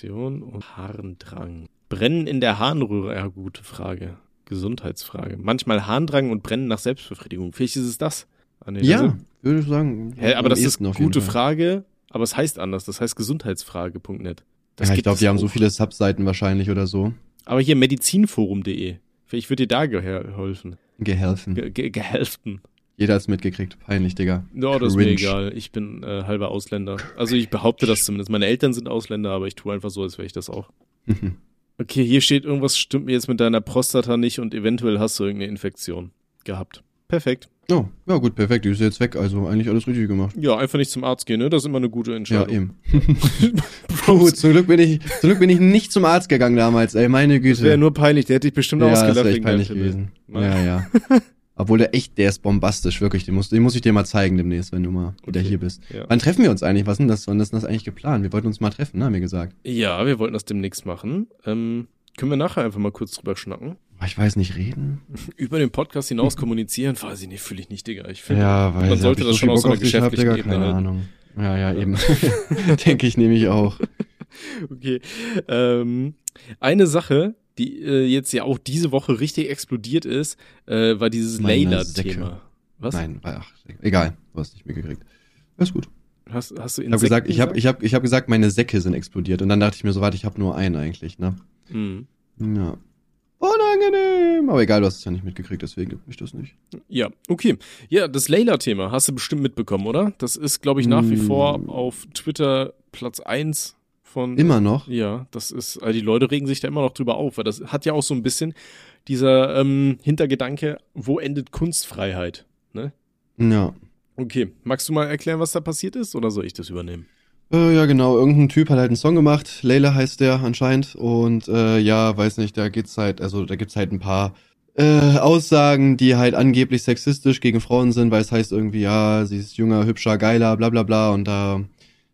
Speaker 3: Und Harndrang. Brennen in der Harnröhre, ja, gute Frage. Gesundheitsfrage. Manchmal Harndrang und Brennen nach Selbstbefriedigung. Vielleicht ist es das. Ah, nee,
Speaker 2: Ja,
Speaker 3: das
Speaker 2: würde ich sagen.
Speaker 3: ist, hä, aber das ist
Speaker 2: jeden
Speaker 3: gute. Frage, aber es heißt anders. Das heißt gesundheitsfrage.net. Das
Speaker 2: Ja, ich glaube, die haben so viele Subseiten wahrscheinlich oder so.
Speaker 3: Aber hier medizinforum.de. Vielleicht wird dir da geholfen.
Speaker 2: Gehelfen.
Speaker 3: Ge ge gehelfen.
Speaker 2: Jeder hat's mitgekriegt. Peinlich, Digga.
Speaker 3: Ja, das ist mir egal. Ich bin äh, halber Ausländer. Also ich behaupte das zumindest. Meine Eltern sind Ausländer, aber ich tue einfach so, als wäre ich das auch. Okay, hier steht irgendwas stimmt mir jetzt mit deiner Prostata nicht und eventuell hast du irgendeine Infektion gehabt. Perfekt.
Speaker 2: oh, ja gut, perfekt. Die ist jetzt weg. Also eigentlich alles richtig gemacht.
Speaker 3: Ja, einfach nicht zum Arzt gehen, ne? Das ist immer eine gute
Speaker 2: Ja,
Speaker 3: Entscheidung.
Speaker 2: eben. Puh, zum Glück bin ich, zum Glück bin ich nicht zum Arzt gegangen damals, ey, meine Güte.
Speaker 3: Das wäre nur peinlich, der hätte dich bestimmt
Speaker 2: ja, das
Speaker 3: ausgelacht
Speaker 2: wäre
Speaker 3: wegen deinem
Speaker 2: peinlich gewesen.
Speaker 3: Naja.
Speaker 2: Ja, ja. Obwohl der echt, der ist bombastisch, wirklich. Den muss, den muss ich dir mal zeigen demnächst, wenn du mal wieder
Speaker 3: Okay.
Speaker 2: hier bist.
Speaker 3: Ja.
Speaker 2: Wann treffen wir uns eigentlich? Was ist denn das? Wann ist denn das eigentlich geplant? Wir wollten uns mal treffen, ne, haben wir gesagt.
Speaker 3: ja, wir wollten das demnächst machen. Ähm, können wir nachher einfach mal kurz drüber schnacken?
Speaker 2: Ich weiß nicht, reden?
Speaker 3: Über den Podcast hinaus kommunizieren? Weiß ich nicht, fühle ich nicht, Digga. Ich finde,
Speaker 2: Ja, weil
Speaker 3: man sollte das schon aus so einer geschäftlichen Ebene
Speaker 2: keine
Speaker 3: halten.
Speaker 2: Ahnung. Ja, ja, eben. Denke ich nämlich auch.
Speaker 3: Okay. Ähm, eine Sache, die äh, jetzt ja auch diese Woche richtig explodiert ist, äh, war dieses Layla-Thema.
Speaker 2: Was? Nein, ach, egal, du hast nicht mitgekriegt. Alles gut.
Speaker 3: Hast, hast du
Speaker 2: ich habe gesagt, ich habe ich hab, ich hab gesagt, meine Säcke sind explodiert und dann dachte ich mir so, warte, ich habe nur einen eigentlich, ne? Mhm. Ja. Unangenehm. Aber egal, du hast es ja nicht mitgekriegt, deswegen gibt mich das nicht.
Speaker 3: Ja, okay. Ja, das Layla-Thema hast du bestimmt mitbekommen, oder? Das ist, glaube ich, nach wie vor mm. auf Twitter Platz eins von.
Speaker 2: Immer noch?
Speaker 3: Ja, das ist, also die Leute regen sich da immer noch drüber auf, weil das hat ja auch so ein bisschen dieser ähm, Hintergedanke, wo endet Kunstfreiheit, ne?
Speaker 2: Ja.
Speaker 3: Okay, magst du mal erklären, was da passiert ist, oder soll ich das übernehmen?
Speaker 2: Äh, ja, genau. Irgendein Typ hat halt einen Song gemacht. Layla heißt der anscheinend. Und äh, ja, weiß nicht, da geht's halt, also da gibt's halt ein paar äh, Aussagen, die halt angeblich sexistisch gegen Frauen sind, weil es heißt irgendwie, ja, sie ist jünger, hübscher, geiler, bla bla bla. Und da,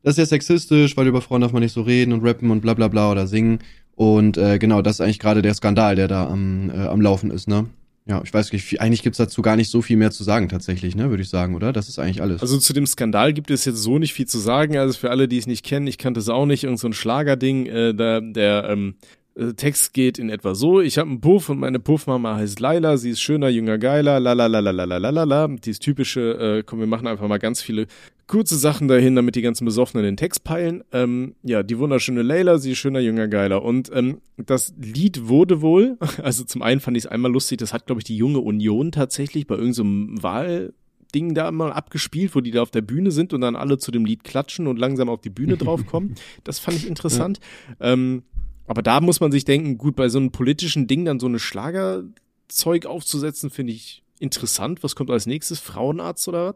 Speaker 2: das ist ja sexistisch, weil über Frauen darf man nicht so reden und rappen und bla bla bla oder singen. Und äh, genau, das ist eigentlich gerade der Skandal, der da am, äh, am Laufen ist, ne? Ja, ich weiß nicht, eigentlich gibt's dazu gar nicht so viel mehr zu sagen tatsächlich, ne, würde ich sagen, oder? Das ist eigentlich alles.
Speaker 3: Also zu dem Skandal gibt es jetzt so nicht viel zu sagen. Also für alle, die es nicht kennen, ich kannte es auch nicht, irgend so ein Schlagerding, äh, da, der ähm, äh, Text geht in etwa so, ich habe einen Puff und meine Puffmama heißt Laila, sie ist schöner, jünger, geiler, la la la la la la la la la. Dieses typische, äh, komm, wir machen einfach mal ganz viele kurze Sachen dahin, damit die ganzen Besoffenen den Text peilen. Ähm, ja, die wunderschöne Layla, sie ist schöner, jünger, geiler. Und ähm, das Lied wurde wohl, also zum einen fand ich es einmal lustig, das hat, glaube ich, die junge Union tatsächlich bei irgendeinem so Wahl Ding da mal abgespielt, wo die da auf der Bühne sind und dann alle zu dem Lied klatschen und langsam auf die Bühne draufkommen. Das fand ich interessant. Ja. Ähm, aber da muss man sich denken, gut, bei so einem politischen Ding dann so eine Schlagerzeug aufzusetzen, finde ich interessant. Was kommt als nächstes? Frauenarzt oder was?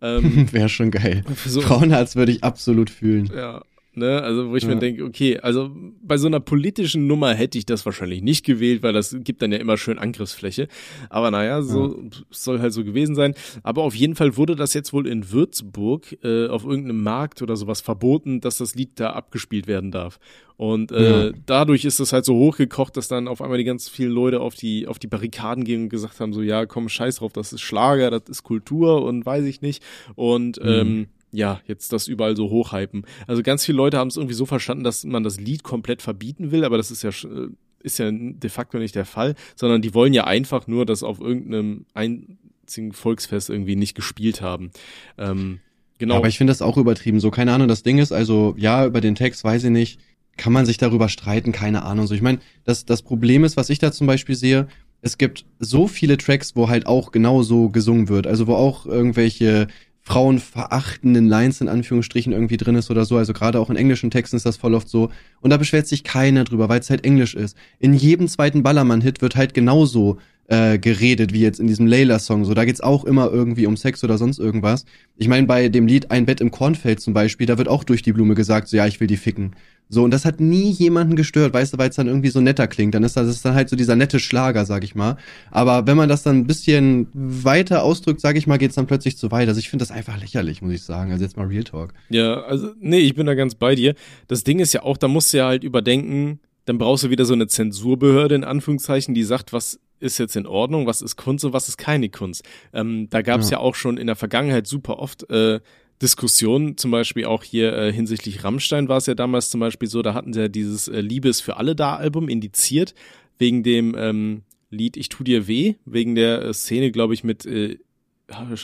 Speaker 2: Ähm, Wäre schon geil. So, Frauenarzt würde ich absolut fühlen.
Speaker 3: Ja, Ne? Also, wo ich ja. mir denke, okay, also bei so einer politischen Nummer hätte ich das wahrscheinlich nicht gewählt, weil das gibt dann ja immer schön Angriffsfläche. Aber naja, so ja. soll halt so gewesen sein. Aber auf jeden Fall wurde das jetzt wohl in Würzburg äh, auf irgendeinem Markt oder sowas verboten, dass das Lied da abgespielt werden darf. Und äh, ja. dadurch ist es halt so hochgekocht, dass dann auf einmal die ganz vielen Leute auf die, auf die Barrikaden gehen und gesagt haben, so, ja, komm, scheiß drauf, das ist Schlager, das ist Kultur und weiß ich nicht. Und mhm. ähm, ja, jetzt das überall so hochhypen. Also ganz viele Leute haben es irgendwie so verstanden, dass man das Lied komplett verbieten will, aber das ist ja äh, ist ja de facto nicht der Fall, sondern die wollen ja einfach nur das auf irgendeinem einzigen Volksfest irgendwie nicht gespielt haben. Ähm, genau.
Speaker 2: Aber ich finde das auch übertrieben. So, keine Ahnung, das Ding ist, also, ja, über den Text weiß ich nicht, kann man sich darüber streiten, keine Ahnung. So, ich meine, das, das Problem ist, was ich da zum Beispiel sehe, es gibt so viele Tracks, wo halt auch genau so gesungen wird. Also wo auch irgendwelche frauenverachtenden Lines in Anführungsstrichen irgendwie drin ist oder so. Also gerade auch in englischen Texten ist das voll oft so. Und da beschwert sich keiner drüber, weil es halt Englisch ist. In jedem zweiten Ballermann-Hit wird halt genauso äh, geredet wie jetzt in diesem Layla-Song. So, da geht's auch immer irgendwie um Sex oder sonst irgendwas. Ich meine, bei dem Lied Ein Bett im Kornfeld zum Beispiel, da wird auch durch die Blume gesagt, so ja, ich will die ficken. So, und das hat nie jemanden gestört, weißt du, weil es dann irgendwie so netter klingt. Dann ist das, das ist dann halt so dieser nette Schlager, sag ich mal. Aber wenn man das dann ein bisschen weiter ausdrückt, sag ich mal, geht's dann plötzlich zu weit. Also ich finde das einfach lächerlich, muss ich sagen. Also jetzt mal Real Talk.
Speaker 3: Ja, also, nee, ich bin da ganz bei dir. Das Ding ist ja auch, da musst du ja halt überdenken, dann brauchst du wieder so eine Zensurbehörde in Anführungszeichen, die sagt, was ist jetzt in Ordnung, was ist Kunst und was ist keine Kunst. Ähm, da gab es ja. ja. auch schon in der Vergangenheit super oft äh, Diskussionen, zum Beispiel auch hier äh, hinsichtlich Rammstein war es ja damals zum Beispiel so, da hatten sie ja dieses äh, Liebes für alle da Album indiziert, wegen dem ähm, Lied Ich tu dir weh, wegen der äh, Szene, glaube ich, mit äh,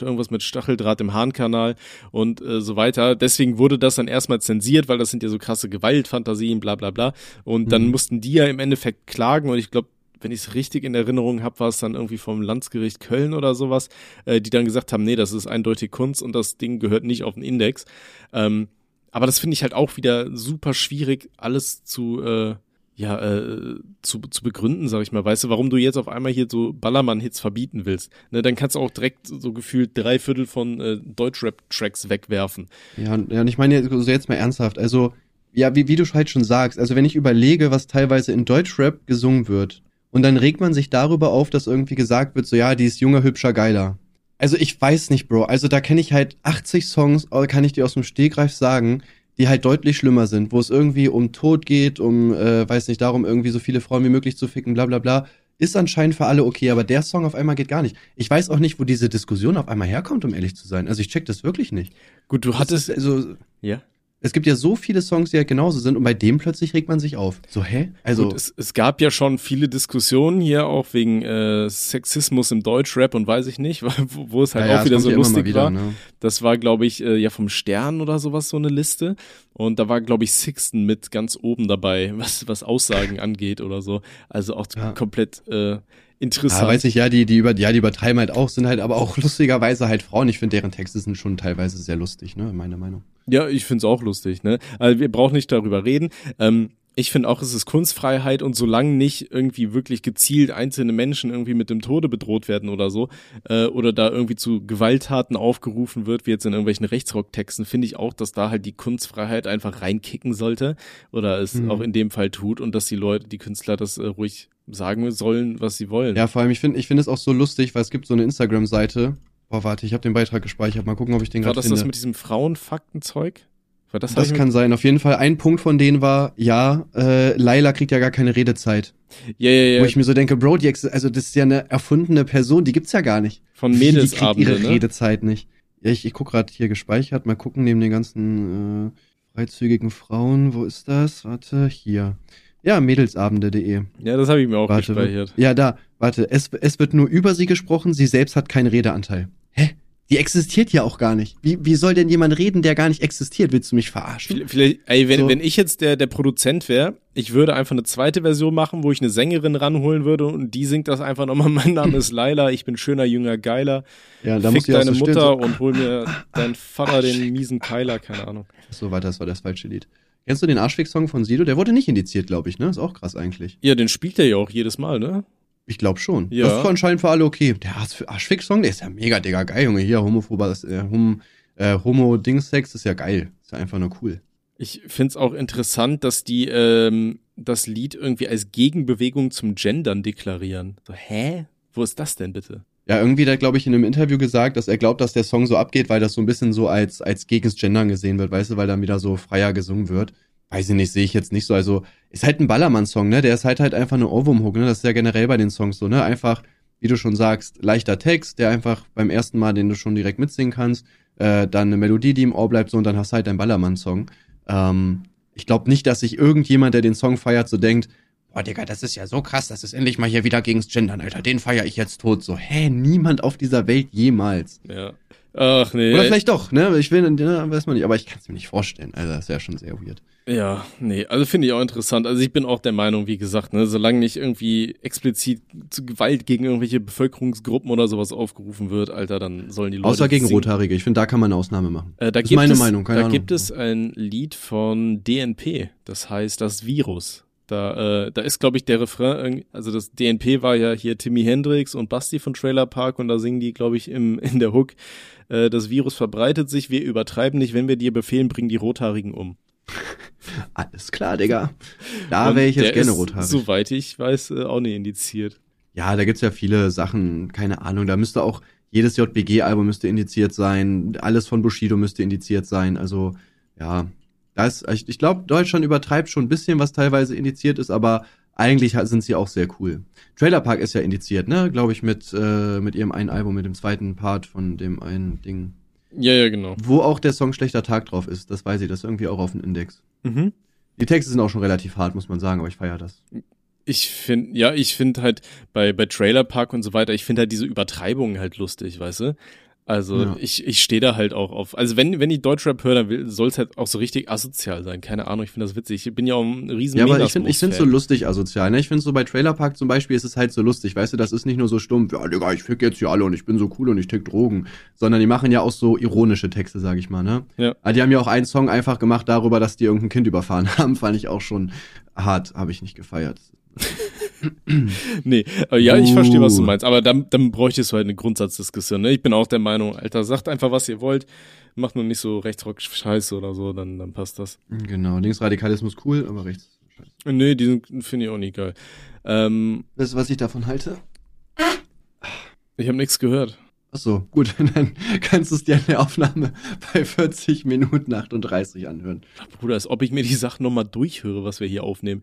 Speaker 3: irgendwas mit Stacheldraht im Harnkanal und äh, so weiter. Deswegen wurde das dann erstmal zensiert, weil das sind ja so krasse Gewaltfantasien, bla bla bla. Und dann mhm. mussten die ja im Endeffekt klagen und ich glaube, wenn ich es richtig in Erinnerung habe, war es dann irgendwie vom Landsgericht Köln oder sowas, äh, die dann gesagt haben, nee, das ist eindeutig Kunst und das Ding gehört nicht auf den Index. Ähm, aber das finde ich halt auch wieder super schwierig, alles zu, äh, ja, äh, zu, zu begründen, sag ich mal. Weißt du, warum du jetzt auf einmal hier so Ballermann-Hits verbieten willst? Ne, dann kannst du auch direkt so gefühlt drei Viertel von äh, Deutschrap-Tracks wegwerfen.
Speaker 2: Ja, ja, und ich meine also jetzt mal ernsthaft, also ja, wie, wie du halt schon sagst, also wenn ich überlege, was teilweise in Deutschrap gesungen wird, und dann regt man sich darüber auf, dass irgendwie gesagt wird, so ja, die ist junger, hübscher, geiler. Also ich weiß nicht, Bro. Also da kenne ich halt 80 Songs, äh, kann ich dir aus dem Stegreif sagen, die halt deutlich schlimmer sind, wo es irgendwie um Tod geht, um, äh, weiß nicht, darum irgendwie so viele Frauen wie möglich zu ficken, bla bla bla. Ist anscheinend für alle okay, aber der Song auf einmal geht gar nicht. Ich weiß auch nicht, wo diese Diskussion auf einmal herkommt, um ehrlich zu sein. Also ich check das wirklich nicht.
Speaker 3: Gut, du hattest.
Speaker 2: also,
Speaker 3: ja.
Speaker 2: Es gibt ja so viele Songs, die halt genauso sind und bei dem plötzlich regt man sich auf. So, hä? Also.
Speaker 3: Gut, es, es gab ja schon viele Diskussionen hier auch wegen äh, Sexismus im Deutschrap und weiß ich nicht, wo, wo es halt
Speaker 2: ja,
Speaker 3: auch wieder so lustig
Speaker 2: wieder,
Speaker 3: war.
Speaker 2: ne?
Speaker 3: Das war, glaube ich, äh, ja vom Stern oder sowas so eine Liste. Und da war, glaube ich, Sixten mit ganz oben dabei, was, was Aussagen angeht oder so. Also auch
Speaker 2: Ja.
Speaker 3: komplett äh,
Speaker 2: Ja,
Speaker 3: interessant.
Speaker 2: weiß ich, ja, die, die, über, ja, die übertreiben halt auch, sind halt aber auch lustigerweise halt Frauen. Ich finde, deren Texte sind schon teilweise sehr lustig, ne, meiner Meinung.
Speaker 3: Ja, ich find's auch lustig, ne? Also wir brauchen nicht darüber reden. Ähm, ich finde auch, es ist Kunstfreiheit und solange nicht irgendwie wirklich gezielt einzelne Menschen irgendwie mit dem Tode bedroht werden oder so, äh, oder da irgendwie zu Gewalttaten aufgerufen wird, wie jetzt in irgendwelchen Rechtsrocktexten, finde ich auch, dass da halt die Kunstfreiheit einfach reinkicken sollte oder es
Speaker 2: Mhm.
Speaker 3: auch in dem Fall tut und dass die Leute, die Künstler das äh, ruhig sagen sollen, was sie wollen.
Speaker 2: Ja, vor allem, ich finde ich finde es auch so lustig, weil es gibt so eine Instagram-Seite. Boah, warte, ich habe den Beitrag gespeichert. Mal gucken, ob ich den
Speaker 3: War
Speaker 2: gerade
Speaker 3: das
Speaker 2: finde.
Speaker 3: das mit diesem Frauenfaktenzeug? War das,
Speaker 2: das kann sein. Auf jeden Fall, ein Punkt von denen war, ja, äh, Laila kriegt ja gar keine Redezeit.
Speaker 3: ja, ja, ja,
Speaker 2: Wo ich mir so denke, Bro, die, also das ist ja eine erfundene Person, die gibt's ja gar nicht.
Speaker 3: von
Speaker 2: Wie, die kriegt ihre
Speaker 3: ne?
Speaker 2: Redezeit nicht. Ja, ich, ich guck gerade hier gespeichert. Mal gucken, neben den ganzen äh, freizügigen Frauen. Wo ist das? Warte, hier. Ja, mädelsabende.de.
Speaker 3: Ja, das habe ich mir auch
Speaker 2: Warte,
Speaker 3: gespeichert.
Speaker 2: Ja, da. Warte, es, es wird nur über sie gesprochen, sie selbst hat keinen Redeanteil. Hä? Die existiert ja auch gar nicht. Wie, wie soll denn jemand reden, der gar nicht existiert? Willst du mich verarschen?
Speaker 3: Vielleicht- ey, wenn,
Speaker 2: So.
Speaker 3: wenn ich jetzt der, der Produzent wäre, ich würde einfach eine zweite Version machen, wo ich eine Sängerin ranholen würde und die singt das einfach nochmal. Mein Name ist Laila, ich bin schöner, jünger, geiler.
Speaker 2: Ja, da
Speaker 3: Fick
Speaker 2: muss
Speaker 3: deine
Speaker 2: so
Speaker 3: Mutter
Speaker 2: so,
Speaker 3: und hol mir deinen Vater, den miesen Keiler, keine Ahnung.
Speaker 2: So, warte, das war das falsche Lied. Kennst du den Arschfick-Song von Sido? Der wurde nicht indiziert, glaube ich, ne? Ist auch krass eigentlich.
Speaker 3: Ja, den spielt er ja auch jedes Mal, ne?
Speaker 2: Ich glaube schon.
Speaker 3: Ja.
Speaker 2: Das ist anscheinend für alle okay. Der Arsch- Arschfick-Song, der ist ja mega, Digga, geil, Junge. Hier, homophober, das, äh, hom, äh, Homo-Dings-Sex ist ja geil. Ist ja einfach nur cool.
Speaker 3: Ich find's auch interessant, dass die ähm, das Lied irgendwie als Gegenbewegung zum Gendern deklarieren. So, hä? Wo ist das denn bitte?
Speaker 2: Ja, irgendwie hat glaube ich, in einem Interview gesagt, dass er glaubt, dass der Song so abgeht, weil das so ein bisschen so als, als gegens Gendern gesehen wird, weißt du, weil dann wieder so freier gesungen wird. Weiß ich nicht, sehe ich jetzt nicht so. Also, ist halt ein Ballermann-Song, ne? Der ist halt halt einfach eine Ohrwurm-Hook, ne? Das ist ja generell bei den Songs so, ne? Einfach, wie du schon sagst, leichter Text, der einfach beim ersten Mal, den du schon direkt mitsingen kannst, äh, dann eine Melodie, die im Ohr bleibt, so, und dann hast du halt deinen Ballermann-Song. Ähm, ich glaube nicht, dass sich irgendjemand, der den Song feiert, so denkt, boah, Digga, das ist ja so krass, das ist endlich mal hier wieder gegens Gendern, Alter, den feier ich jetzt tot. So, hä, niemand auf dieser Welt jemals.
Speaker 3: Ja. Ach nee.
Speaker 2: Oder vielleicht doch, ne? Ich will, ne, weiß man nicht, aber ich kann es mir nicht vorstellen. Also, das wäre schon sehr weird.
Speaker 3: Ja, nee, also finde ich auch interessant. Also ich bin auch der Meinung, wie gesagt, ne, solange nicht irgendwie explizit zu Gewalt gegen irgendwelche Bevölkerungsgruppen oder sowas aufgerufen wird, Alter, dann sollen die Leute.
Speaker 2: Außer gegen
Speaker 3: singen.
Speaker 2: Rothaarige. Ich finde, da kann man eine Ausnahme machen.
Speaker 3: Äh, da
Speaker 2: Das ist meine
Speaker 3: es,
Speaker 2: Meinung, keine
Speaker 3: Da
Speaker 2: Ahnung.
Speaker 3: gibt es ein Lied von DNP, das heißt das Virus. Da, äh, da ist, glaube ich, der Refrain, also das DNP war ja hier Timmy Hendrix und Basti von Trailer Park und da singen die, glaube ich, im, in der Hook, äh, das Virus verbreitet sich, wir übertreiben nicht, wenn wir dir befehlen, bringen die Rothaarigen um.
Speaker 2: Alles klar, Digga. Da wäre ich jetzt gerne rothaarig.
Speaker 3: Soweit ich weiß, äh, auch nicht indiziert.
Speaker 2: Ja, da gibt's ja viele Sachen, keine Ahnung. Da müsste auch jedes JBG-Album müsste indiziert sein, alles von Bushido müsste indiziert sein. Also ja, da ist, ich, ich glaube, Deutschland übertreibt schon ein bisschen, was teilweise indiziert ist, aber eigentlich sind sie auch sehr cool. Trailer Park ist ja indiziert, ne? Glaube ich mit äh, mit ihrem einen Album, mit dem zweiten Part von dem einen Ding,
Speaker 3: Ja, ja, genau.
Speaker 2: wo auch der Song Schlechter Tag drauf ist. Das weiß ich, das ist irgendwie auch auf dem Index.
Speaker 3: Mhm.
Speaker 2: Die Texte sind auch schon relativ hart, muss man sagen, aber ich feiere das.
Speaker 3: Ich finde, ja, ich finde halt bei, bei Trailer Park und so weiter, ich finde halt diese Übertreibungen halt lustig, weißt du? Also
Speaker 2: Ja.
Speaker 3: ich, ich stehe da halt auch auf. Also wenn, wenn ich Deutschrap höre, dann soll es halt auch so richtig asozial sein. Keine Ahnung, ich finde das witzig. Ich bin ja auch ein riesen
Speaker 2: Ja, aber ich finde ich finde so lustig asozial. Ne? Ich finde so bei Trailer Park zum Beispiel ist es halt so lustig, weißt du, das ist nicht nur so stumpf, ja, Digga, ich fick jetzt hier alle und ich bin so cool und ich tick Drogen, sondern die machen ja auch so ironische Texte, sag ich mal, ne?
Speaker 3: Ja.
Speaker 2: Aber die haben ja auch einen Song einfach gemacht darüber, dass die irgendein Kind überfahren haben, fand ich auch schon hart, habe ich nicht gefeiert.
Speaker 3: Nee, aber ja, ich verstehe, was du meinst. Aber dann, dann bräuchtest du halt eine Grundsatzdiskussion. Ne? Ich bin auch der Meinung, Alter, sagt einfach, was ihr wollt. Macht nur nicht so Rechtsrock-Scheiße oder so, dann, dann passt das.
Speaker 2: Genau, Linksradikalismus cool, aber rechts. Scheiße.
Speaker 3: Nee, die finde ich auch nicht geil. Ähm,
Speaker 2: Weißt du, was ich davon halte?
Speaker 3: ich habe nichts gehört.
Speaker 2: Ach so, gut, dann kannst du es dir in der Aufnahme bei 40 Minuten 38 anhören.
Speaker 3: Bruder, als ob ich mir die Sachen nochmal durchhöre, was wir hier aufnehmen.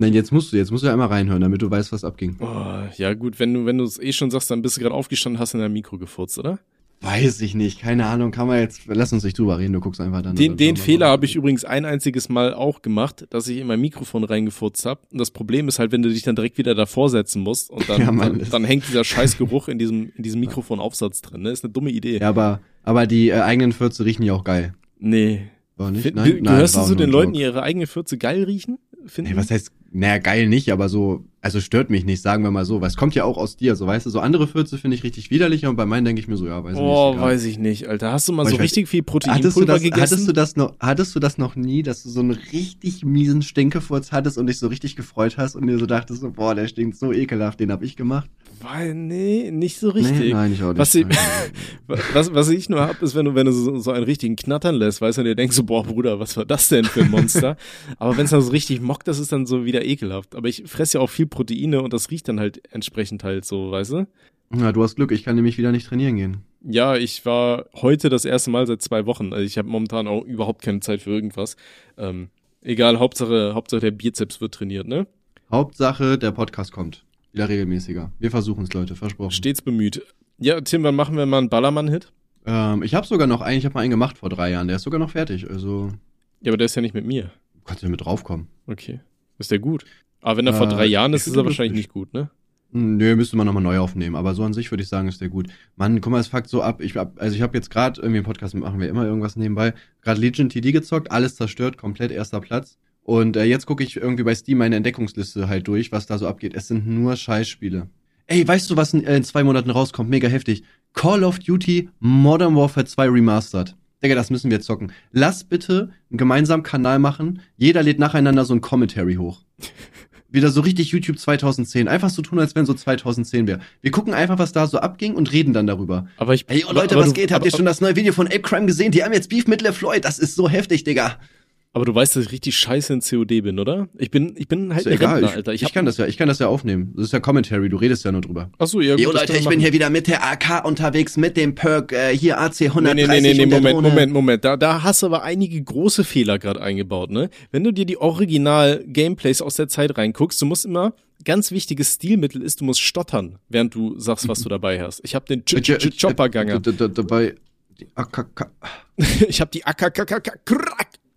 Speaker 2: Nein, jetzt musst du, jetzt musst du ja einmal reinhören, damit du weißt, was abging.
Speaker 3: Oh, ja gut, wenn du wenn du es eh schon sagst, dann bist du gerade aufgestanden, hast in dein Mikro gefurzt, oder?
Speaker 2: Weiß ich nicht, keine Ahnung, kann man jetzt, lass uns nicht drüber reden, du guckst einfach dann.
Speaker 3: Den, den Fehler habe ich übrigens ein einziges Mal auch gemacht, dass ich in mein Mikrofon reingefurzt habe. Und das Problem ist halt, wenn du dich dann direkt wieder davor setzen musst und dann, ja, Mann, dann, dann, hängt dieser scheiß Geruch in diesem, in diesem Mikrofonaufsatz drin. Ne? Ist eine dumme Idee.
Speaker 2: Ja, aber, aber die äh, eigenen Fürze riechen ja auch geil.
Speaker 3: Nee.
Speaker 2: War nicht?
Speaker 3: Nein? Gehörst Nein, du zu den Leuten, die ihre eigene Fürze geil riechen?
Speaker 2: Finden? Nee, was heißt, naja, geil nicht, aber so, also stört mich nicht, sagen wir mal so, weil es kommt ja auch aus dir, so weißt du, so andere Fürze finde ich richtig widerlicher und bei meinen denke ich mir so, ja, weiß ich
Speaker 3: oh, nicht. Oh, weiß ich nicht, Alter. Hast du mal aber so richtig weiß, viel Proteinpulver
Speaker 2: hattest
Speaker 3: gegessen?
Speaker 2: Hattest du das noch, hattest du das noch nie, dass du so einen richtig miesen Stinkefurz hattest und dich so richtig gefreut hast und dir so dachtest, so, boah, der stinkt so ekelhaft, den hab ich gemacht?
Speaker 3: Weil, nee, nicht so richtig.
Speaker 2: Nee, nein, ich auch nicht.
Speaker 3: Was ich, was, was ich nur hab, ist, wenn du, wenn du so, so einen richtigen Knattern lässt, weißt du, und dir denkst so, boah, Bruder, was war das denn für ein Monster? aber wenn es dann so richtig mockt, das ist dann so wieder ekelhaft. Aber ich fresse ja auch viel Proteine und das riecht dann halt entsprechend halt so, weißt du?
Speaker 2: Ja, du hast Glück, ich kann nämlich wieder nicht trainieren gehen.
Speaker 3: Ja, ich war heute das erste Mal seit zwei Wochen. Also ich habe momentan auch überhaupt keine Zeit für irgendwas. Ähm, egal, Hauptsache, Hauptsache der Bizeps wird trainiert, ne?
Speaker 2: Hauptsache der Podcast kommt. Wieder regelmäßiger. Wir versuchen es, Leute, versprochen.
Speaker 3: Stets bemüht. Ja, Tim, wann machen wir mal einen Ballermann-Hit?
Speaker 2: Ähm, ich habe sogar noch einen, ich habe mal einen gemacht vor drei Jahren. Der ist sogar noch fertig, also.
Speaker 3: Ja, aber der ist ja nicht mit mir.
Speaker 2: Du kannst ja mit draufkommen.
Speaker 3: Okay. Ist der gut? Aber wenn er äh, vor drei Jahren ist, ist er wahrscheinlich nicht gut, ne?
Speaker 2: Hm, nö, müsste man nochmal neu aufnehmen. Aber so an sich würde ich sagen, ist der gut. Mann, guck mal, es fuckt so ab. Ich hab, also ich habe jetzt gerade irgendwie im Podcast machen wir immer irgendwas nebenbei. Gerade Legion TD gezockt, alles zerstört, komplett erster Platz. Und äh, jetzt gucke ich irgendwie bei Steam meine Entdeckungsliste halt durch, was da so abgeht. Es sind nur Scheißspiele. Ey, weißt du, was in, äh, in zwei Monaten rauskommt? Mega heftig. Call of Duty Modern Warfare 2 Remastered. Digga, das müssen wir zocken. Lass bitte einen gemeinsamen Kanal machen. Jeder lädt nacheinander so ein Commentary hoch. Wieder so richtig YouTube 2010. Einfach so tun, als wenn so 2010 wäre. Wir gucken einfach, was da so abging und reden dann darüber.
Speaker 3: Aber ich.
Speaker 2: Ey, oh Leute, was du, geht? Habt aber, ihr schon das neue Video von Ape Crime gesehen? Die haben jetzt Beef mit LeFloid. Das ist so heftig, Digga.
Speaker 3: Aber du weißt, dass ich richtig scheiße in COD bin, oder? Ich bin, ich bin halt
Speaker 2: ist egal. Rentner, Alter. Ich, ich kann das ja, ich kann das ja aufnehmen. Das ist ja Commentary, du redest ja nur drüber.
Speaker 3: Ach so, ja,
Speaker 2: gut. Jo, Leute, ich bin hier wieder mit der AK unterwegs, mit dem Perk, äh, hier AC 130
Speaker 3: nee, nee, nee, nee, Moment, Drohne. Moment, Moment. Da, da hast du aber einige große Fehler gerade eingebaut, ne? Wenn du dir die Original-Gameplays aus der Zeit reinguckst, du musst immer, ganz wichtiges Stilmittel ist, du musst stottern, während du sagst, was du dabei hast. Ich habe den Chopper-Ganger.
Speaker 2: Dabei, die AKK.
Speaker 3: Ich habe die AKK,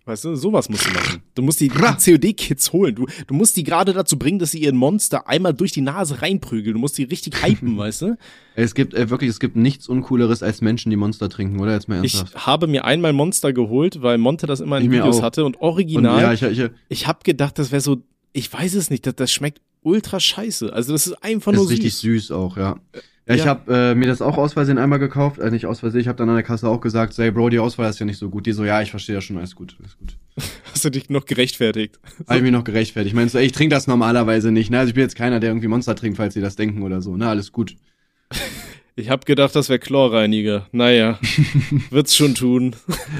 Speaker 3: Weißt du, sowas musst du machen. Du musst die, die COD-Kids holen. Du, du musst die gerade dazu bringen, dass sie ihren Monster einmal durch die Nase reinprügeln. Du musst die richtig hypen, weißt du?
Speaker 2: Es gibt äh, wirklich, es gibt nichts Uncooleres als Menschen, die Monster trinken, oder? Jetzt mal
Speaker 3: ernsthaft. Ich habe mir einmal Monster geholt, weil Monte das immer in ich Videos hatte und original. Und, ja, ich, ich, ich habe gedacht, das wäre so, ich weiß es nicht, das, das schmeckt ultra scheiße. Also das ist einfach nur
Speaker 2: ist süß. richtig süß auch, ja. Ja, ich habe äh, mir das auch aus Versehen einmal gekauft, äh, nicht aus Versehen, ich habe dann an der Kasse auch gesagt, say Bro, die Auswahl ist ja nicht so gut. Die so, ja, ich verstehe ja schon, alles gut, alles gut.
Speaker 3: Hast du dich noch gerechtfertigt?
Speaker 2: Habe ich mich noch gerechtfertigt. Ich meine, so, ey, ich trinke das normalerweise nicht, ne? Also ich bin jetzt keiner, der irgendwie Monster trinkt, falls sie das denken oder so, ne? Alles gut.
Speaker 3: Ich hab gedacht, das wäre Chlorreiniger. Naja, wird's schon tun.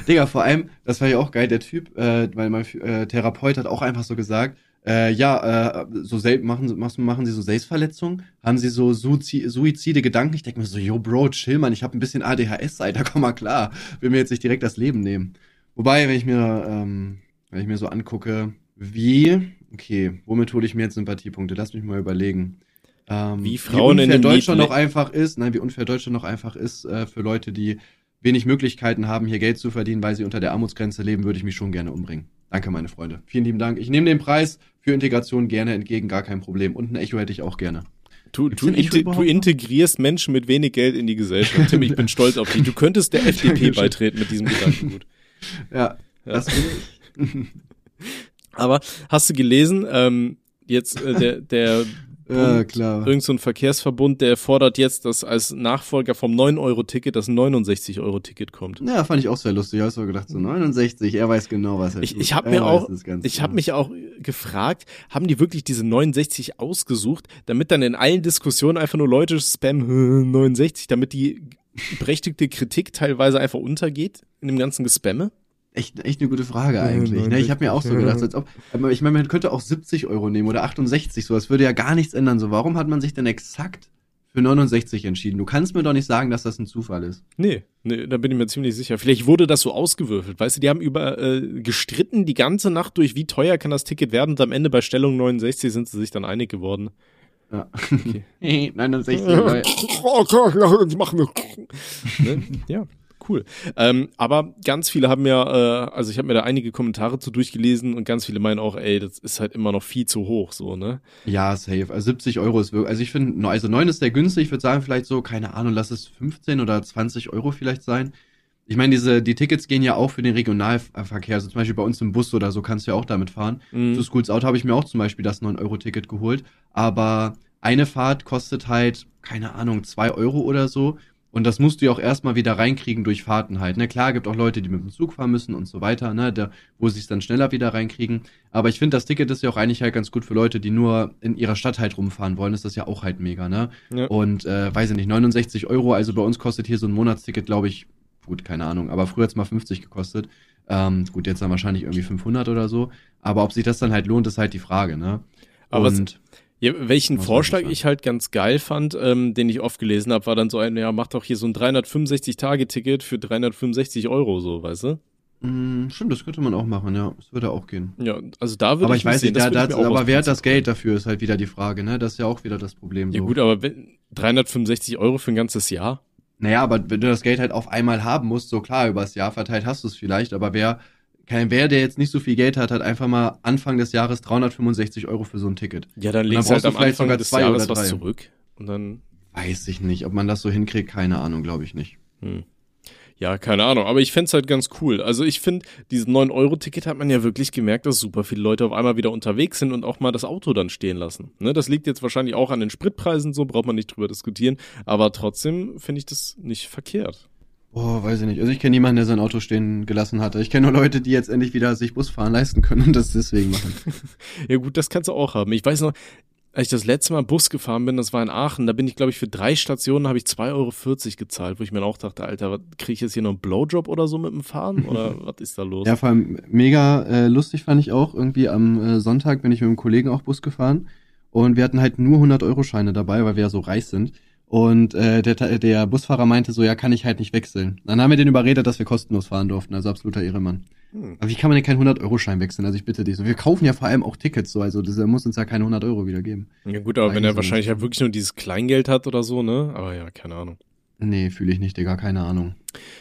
Speaker 2: Digga, vor allem, das war ja auch geil, der Typ, äh, weil mein äh, Therapeut hat auch einfach so gesagt, äh, ja, äh, so machen, machen sie so Selbstverletzungen, haben sie so Suizide, Suizide Gedanken. Ich denke mir so, yo, Bro, chill, man, ich habe ein bisschen ADHS, Alter, komm mal klar, will mir jetzt nicht direkt das Leben nehmen. Wobei, wenn ich mir, ähm, wenn ich mir so angucke, wie, okay, womit hole ich mir jetzt Sympathiepunkte? Lass mich mal überlegen.
Speaker 3: Ähm, wie Frauen wie
Speaker 2: unfair in Deutschland noch einfach ist, nein, wie unfair Deutschland noch einfach ist äh, für Leute, die wenig Möglichkeiten haben, hier Geld zu verdienen, weil sie unter der Armutsgrenze leben, würde ich mich schon gerne umbringen. Danke, meine Freunde. Vielen lieben Dank. Ich nehme den Preis für Integration gerne entgegen, gar kein Problem. Und ein Echo hätte ich auch gerne.
Speaker 3: Du, du, inte du, integrierst Menschen mit wenig Geld in die Gesellschaft. Tim, ich bin stolz auf dich. Du könntest der FDP beitreten mit diesem Gedankengut.
Speaker 2: Ja, ja. das bin ich.
Speaker 3: Aber hast du gelesen, ähm, jetzt äh, der, der
Speaker 2: ja, klar.
Speaker 3: Irgend so ein Verkehrsverbund, der fordert jetzt, dass als Nachfolger vom 9-Euro-Ticket das 69-Euro-Ticket kommt.
Speaker 2: Ja, fand ich auch sehr lustig. Ich habe gedacht, so 69, er weiß genau, was er
Speaker 3: Ich, ich habe mir auch, ich habe mich auch gefragt, haben die wirklich diese 69 ausgesucht, damit dann in allen Diskussionen einfach nur Leute spammen 69, damit die berechtigte Kritik teilweise einfach untergeht in dem ganzen Gespamme?
Speaker 2: Echt, echt eine gute Frage eigentlich. Ne? Ich habe mir auch so gedacht, als ob, ich meine, man könnte auch 70 Euro nehmen oder 68, so das würde ja gar nichts ändern. So, warum hat man sich denn exakt für 69 entschieden? Du kannst mir doch nicht sagen, dass das ein Zufall ist.
Speaker 3: Nee, nee, da bin ich mir ziemlich sicher. Vielleicht wurde das so ausgewürfelt. Weißt du, die haben über äh, gestritten die ganze Nacht durch, wie teuer kann das Ticket werden und am Ende bei Stellung 69 sind sie sich dann einig geworden.
Speaker 2: Ja.
Speaker 3: Okay.
Speaker 2: 69.
Speaker 3: jetzt machen wir. ne? Ja, cool. Ähm, aber ganz viele haben ja, äh, also ich habe mir da einige Kommentare zu durchgelesen und ganz viele meinen auch, ey, das ist halt immer noch viel zu hoch, so, ne?
Speaker 2: Ja, safe. Also 70 Euro ist wirklich, also ich finde, also 9 ist sehr günstig. Ich würde sagen, vielleicht so, keine Ahnung, lass es 15 oder 20 Euro vielleicht sein. Ich meine, diese, die Tickets gehen ja auch für den Regionalverkehr. Also zum Beispiel bei uns im Bus oder so kannst du ja auch damit fahren.
Speaker 3: Mhm.
Speaker 2: Zu Schools Auto habe ich mir auch zum Beispiel das 9-Euro-Ticket geholt. Aber eine Fahrt kostet halt, keine Ahnung, 2 Euro oder so. Und das musst du ja auch erstmal wieder reinkriegen durch Fahrten halt. Ne? Klar, gibt auch Leute, die mit dem Zug fahren müssen und so weiter, ne? Da, wo sie es dann schneller wieder reinkriegen. Aber ich finde, das Ticket ist ja auch eigentlich halt ganz gut für Leute, die nur in ihrer Stadt halt rumfahren wollen. Ist das ja auch halt mega, ne?
Speaker 3: Ja.
Speaker 2: Und äh, weiß ich nicht, 69 Euro, also bei uns kostet hier so ein Monatsticket, glaube ich, gut, keine Ahnung, aber früher hat's mal 50 gekostet. Ähm, gut, jetzt dann wahrscheinlich irgendwie 500 oder so. Aber ob sich das dann halt lohnt, ist halt die Frage, ne?
Speaker 3: Aber was-
Speaker 2: Und
Speaker 3: Ja, welchen
Speaker 2: Muss
Speaker 3: Vorschlag ich halt ganz geil fand, ähm, den ich oft gelesen habe, war dann so ein, ja, mach doch hier so ein 365-Tage-Ticket für 365 Euro, so, weißt du?
Speaker 2: mh, stimmt, das könnte man auch machen, ja. Das würde auch gehen.
Speaker 3: Ja, also da würde
Speaker 2: Aber
Speaker 3: ich
Speaker 2: ich weiß
Speaker 3: sehen,
Speaker 2: nicht, da, da, aber wer hat das Geld dafür, ist halt wieder die Frage, ne? Das ist ja auch wieder das Problem.
Speaker 3: Ja
Speaker 2: so.
Speaker 3: gut, aber wenn, 365 Euro für ein ganzes Jahr?
Speaker 2: Naja, aber wenn du das Geld halt auf einmal haben musst, so klar, übers Jahr verteilt hast du es vielleicht, aber wer, kein, wer, der jetzt nicht so viel Geld hat, hat einfach mal Anfang des Jahres 365 Euro für so ein Ticket.
Speaker 3: Ja, dann
Speaker 2: dann
Speaker 3: legst du halt
Speaker 2: du
Speaker 3: am
Speaker 2: vielleicht
Speaker 3: Anfang
Speaker 2: sogar
Speaker 3: des
Speaker 2: zwei
Speaker 3: Jahres
Speaker 2: oder
Speaker 3: was zurück und dann,
Speaker 2: Weiß ich nicht, ob man das so hinkriegt, keine Ahnung, glaube ich nicht.
Speaker 3: hm. Ja, keine Ahnung, aber ich fänd's halt ganz cool. Also ich finde, dieses 9-Euro-Ticket hat man ja wirklich gemerkt, dass super viele Leute auf einmal wieder unterwegs sind und auch mal das Auto dann stehen lassen. Ne, das liegt jetzt wahrscheinlich auch an den Spritpreisen, so braucht man nicht drüber diskutieren, aber trotzdem finde ich das nicht verkehrt.
Speaker 2: Boah, weiß ich nicht. Also ich kenne niemanden, der sein Auto stehen gelassen hatte. Ich kenne nur Leute, die jetzt endlich wieder sich Busfahren leisten können und das deswegen machen.
Speaker 3: Ja gut, das kannst du auch haben. Ich weiß noch, als ich das letzte Mal Bus gefahren bin, das war in Aachen, da bin ich, glaube ich, für drei Stationen habe ich 2,40 Euro gezahlt, wo ich mir auch dachte, Alter, kriege ich jetzt hier noch einen Blowjob oder so mit dem Fahren? Oder was ist da los?
Speaker 2: Ja, vor allem mega äh, lustig fand ich auch. Irgendwie am äh, Sonntag bin ich mit einem Kollegen auch Bus gefahren und wir hatten halt nur 100-Euro-Scheine dabei, weil wir ja so reich sind. Und äh, der, der Busfahrer meinte so, ja, kann ich halt nicht wechseln. Dann haben wir den überredet, dass wir kostenlos fahren durften, also absoluter Ehremann.
Speaker 3: Hm.
Speaker 2: Aber wie kann man denn keinen 100-Euro-Schein wechseln? Also ich bitte dich. So, wir kaufen ja vor allem auch Tickets so, also das, er muss uns ja keine 100 Euro wieder geben.
Speaker 3: Ja gut, aber
Speaker 2: Weiß
Speaker 3: wenn er
Speaker 2: ich
Speaker 3: wahrscheinlich
Speaker 2: nicht.
Speaker 3: halt wirklich nur dieses Kleingeld hat oder so, ne? Aber ja, keine Ahnung.
Speaker 2: Nee, fühle ich nicht, Digga, keine Ahnung.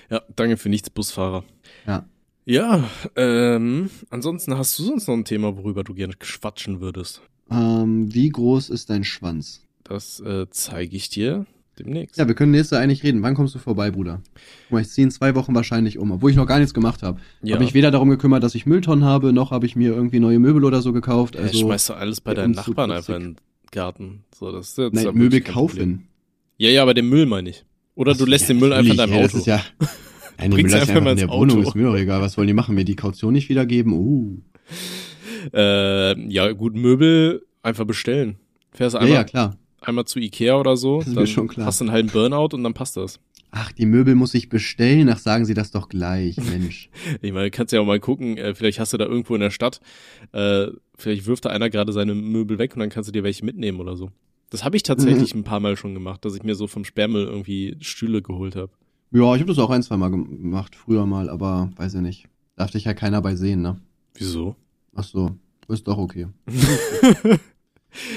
Speaker 3: Ja, danke für nichts, Busfahrer.
Speaker 2: Ja.
Speaker 3: Ja, ähm, ansonsten hast du sonst noch ein Thema, worüber du gerne quatschen würdest?
Speaker 2: Ähm, wie groß ist dein Schwanz?
Speaker 3: Das äh, zeige ich dir demnächst.
Speaker 2: Ja, wir können nächste eigentlich reden. Wann kommst du vorbei, Bruder? Guck mal, ich ziehe in zwei Wochen wahrscheinlich um, obwohl ich noch gar nichts gemacht habe.
Speaker 3: ja.
Speaker 2: Habe mich weder darum gekümmert, dass ich Mülltonnen habe, noch habe ich mir irgendwie neue Möbel oder so gekauft.
Speaker 3: Ja,
Speaker 2: Also,
Speaker 3: schmeißt du alles bei deinen Nachbarn einfach in den Garten. So, das ist jetzt
Speaker 2: nein,
Speaker 3: ja
Speaker 2: Möbel kaufen.
Speaker 3: Ja, ja, aber den Müll meine ich. Oder du
Speaker 2: Ach,
Speaker 3: lässt
Speaker 2: ja,
Speaker 3: den Müll einfach in deinem
Speaker 2: ja,
Speaker 3: Auto.
Speaker 2: Das ist ja, nein, den Müll lass
Speaker 3: einfach
Speaker 2: in der
Speaker 3: ins
Speaker 2: Wohnung,
Speaker 3: Auto.
Speaker 2: ist mir doch egal. Was wollen die machen? Mir die Kaution nicht wiedergeben? Uh.
Speaker 3: Äh, ja, gut, Möbel einfach bestellen. Fährst
Speaker 2: Ja,
Speaker 3: einmal,
Speaker 2: ja, klar.
Speaker 3: Einmal zu Ikea oder so,
Speaker 2: Das
Speaker 3: dann
Speaker 2: schon klar.
Speaker 3: hast du einen halben Burnout und dann passt das.
Speaker 2: Ach, die Möbel muss ich bestellen. Ach, sagen Sie das doch gleich, Mensch.
Speaker 3: Ich meine, kannst ja auch mal gucken, äh, vielleicht hast du da irgendwo in der Stadt, äh, vielleicht wirft da einer gerade seine Möbel weg und dann kannst du dir welche mitnehmen oder so. Das habe ich tatsächlich ein paar Mal schon gemacht, dass ich mir so vom Sperrmüll irgendwie Stühle geholt habe.
Speaker 2: Ja, ich habe das auch ein, zwei Mal gemacht, früher mal, aber weiß ich nicht. Darf dich ja keiner bei sehen, ne?
Speaker 3: Wieso?
Speaker 2: Ach so, ist doch okay.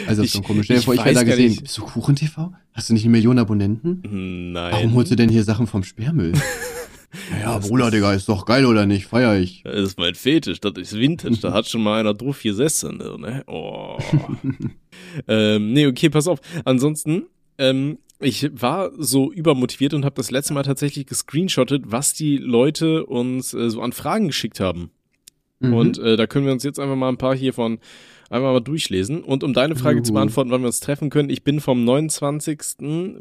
Speaker 2: Also das ist schon komisch. Stell dir
Speaker 3: ich
Speaker 2: vor, ich
Speaker 3: weiß
Speaker 2: werde da gesehen.
Speaker 3: nicht.
Speaker 2: Bist du Kuchen-TV? Hast du nicht eine Million Abonnenten?
Speaker 3: Nein.
Speaker 2: Warum holst du denn hier Sachen vom Sperrmüll? naja,
Speaker 3: Das
Speaker 2: Bruder, Digga, ist doch geil, oder nicht? Feier ich.
Speaker 3: Das ist mein Fetisch, das ist Vintage, da hat schon mal einer drauf gesessen, ne? Oh. ähm, nee, okay, pass auf. Ansonsten, ähm, ich war so übermotiviert und habe das letzte Mal tatsächlich gescreenshottet, was die Leute uns äh, so an Fragen geschickt haben.
Speaker 2: Mhm.
Speaker 3: Und äh, da können wir uns jetzt einfach mal ein paar hiervon einmal mal durchlesen. Und um deine Frage zu
Speaker 2: Juhu.
Speaker 3: beantworten, wann wir uns treffen können, ich bin vom 29.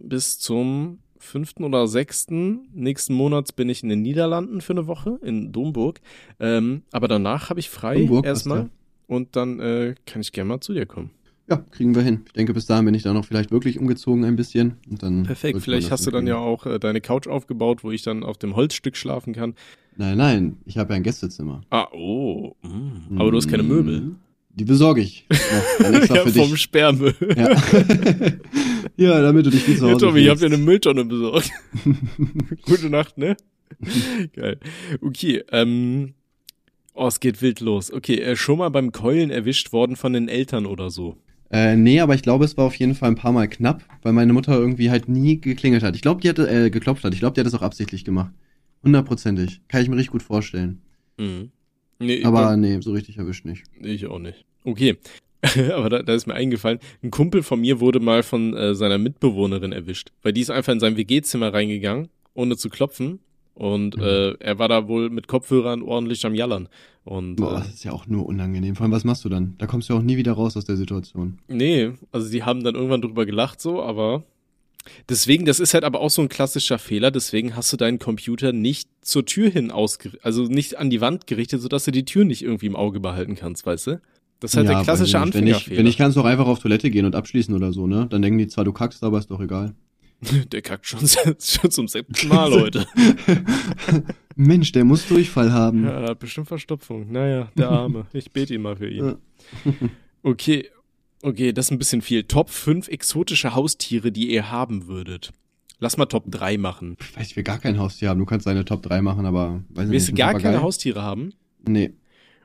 Speaker 3: bis zum 5. oder 6. nächsten Monats bin ich in den Niederlanden für eine Woche in Domburg. Ähm, aber danach habe ich frei
Speaker 2: Domburg,
Speaker 3: erstmal. Und dann äh, kann ich gerne mal zu dir kommen.
Speaker 2: ja, kriegen wir hin. Ich denke, bis dahin bin ich dann noch vielleicht wirklich umgezogen ein bisschen. Und dann
Speaker 3: Perfekt. Vielleicht hast du dann ja auch äh, deine Couch aufgebaut, wo ich dann auf dem Holzstück schlafen kann.
Speaker 2: Nein, nein, ich habe ja ein Gästezimmer.
Speaker 3: Ah, oh. Mm. Aber du hast keine Möbel.
Speaker 2: Die besorge ich. Ja, extra
Speaker 3: ja,
Speaker 2: für
Speaker 3: vom
Speaker 2: dich.
Speaker 3: Sperrmüll.
Speaker 2: Ja. ja, damit du dich wie zu
Speaker 3: Ja, Tommy, ich hab dir eine Mülltonne besorgt. Gute Nacht, ne? Geil. Okay, ähm. Oh, es geht wild los. Okay, äh, schon mal beim Keulen erwischt worden von den Eltern oder so.
Speaker 2: Äh, nee, aber ich glaube, es war auf jeden Fall ein paar Mal knapp, weil meine Mutter irgendwie halt nie geklingelt hat. Ich glaube, die hatte, äh, geklopft hat. Ich glaube, die hat das auch absichtlich gemacht. Hundertprozentig. Kann ich mir richtig gut vorstellen.
Speaker 3: Mhm. Nee,
Speaker 2: Aber nee, so richtig erwischt nicht.
Speaker 3: Ich auch nicht. Okay. Aber da, da ist mir eingefallen, ein Kumpel von mir wurde mal von äh, seiner Mitbewohnerin erwischt, weil die ist einfach in sein WG-Zimmer reingegangen, ohne zu klopfen. Und
Speaker 2: Mhm.
Speaker 3: äh, er war da wohl mit Kopfhörern ordentlich am Jallern. Und
Speaker 2: Boah, das ist ja auch nur unangenehm. Vor allem, was machst du dann? Da kommst du ja auch nie wieder raus aus der Situation.
Speaker 3: äh, nee, also die haben dann irgendwann drüber gelacht so, aber deswegen, das ist halt aber auch so ein klassischer Fehler, deswegen hast du deinen Computer nicht zur Tür hin ausgerichtet, also nicht an die Wand gerichtet, sodass du die Tür nicht irgendwie im Auge behalten kannst, weißt du? Das ist halt der
Speaker 2: weiß
Speaker 3: klassische
Speaker 2: ich nicht. Wenn ich,
Speaker 3: Anfängerfehler.
Speaker 2: wenn ich kannst du auch einfach auf Toilette gehen und abschließen oder so, ne? Dann denken die zwar, du kackst, aber ist doch egal.
Speaker 3: Der kackt schon, schon zum siebten Mal heute.
Speaker 2: Mensch, der muss Durchfall haben.
Speaker 3: Ja, er hat bestimmt Verstopfung. Naja, der Arme. Ich bete ihn mal für ihn.
Speaker 2: Ja.
Speaker 3: Okay, okay, das ist ein bisschen viel. Top 5 exotische Haustiere, die ihr haben würdet. Lass mal Top 3 machen.
Speaker 2: Ich weiß, ich will gar kein Haustier haben. Du kannst deine Top 3 machen, aber weiß
Speaker 3: Willst du
Speaker 2: nicht. ein
Speaker 3: gar keine Haustiere haben?
Speaker 2: Nee.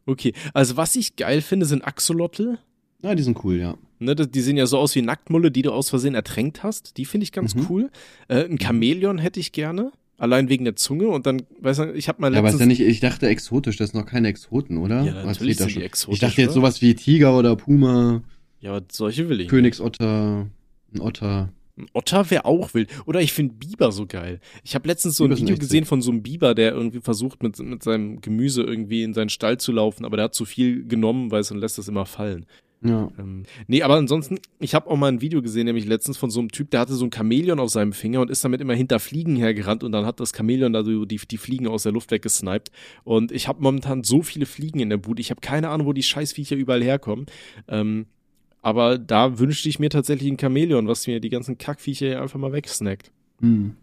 Speaker 3: Okay, also was ich geil finde, sind Axolotl.
Speaker 2: Ja, die sind cool, ja.
Speaker 3: Ne, die sehen ja so aus wie Nacktmulle, die du aus Versehen ertränkt hast. Die finde ich ganz
Speaker 2: Mhm.
Speaker 3: cool. Äh, ein Chamäleon hätte ich gerne. Allein wegen der Zunge. Und dann, weißt du, ich habe mal
Speaker 2: Ja, aber ist
Speaker 3: letztens...
Speaker 2: ja nicht, ich dachte exotisch, das sind noch keine Exoten, oder?
Speaker 3: Ja,
Speaker 2: Was
Speaker 3: natürlich sind die
Speaker 2: schon?
Speaker 3: exotisch,
Speaker 2: Ich dachte jetzt
Speaker 3: oder?
Speaker 2: sowas wie Tiger oder Puma,
Speaker 3: ja, aber solche will ich.
Speaker 2: Königsotter, ein Otter.
Speaker 3: Ein Otter wäre auch wild. Oder ich finde Biber so geil. Ich habe letztens so
Speaker 2: Biber
Speaker 3: ein Video gesehen von so einem Biber, der irgendwie versucht, mit, mit seinem Gemüse irgendwie in seinen Stall zu laufen, aber der hat zu viel genommen, weißt du, und lässt das immer fallen.
Speaker 2: Ja.
Speaker 3: Ähm, nee, aber ansonsten, ich habe auch mal ein Video gesehen, nämlich letztens von so einem Typ, der hatte so ein Chamäleon auf seinem Finger und ist damit immer hinter Fliegen hergerannt und dann hat das Chamäleon da so die, die Fliegen aus der Luft weggesniped. Und ich habe momentan so viele Fliegen in der Bude. Ich habe keine Ahnung, wo die Scheißviecher überall herkommen. Ähm, aber da wünschte ich mir tatsächlich ein Chamäleon, was mir die ganzen Kackviecher einfach mal wegsnackt.
Speaker 2: Hm.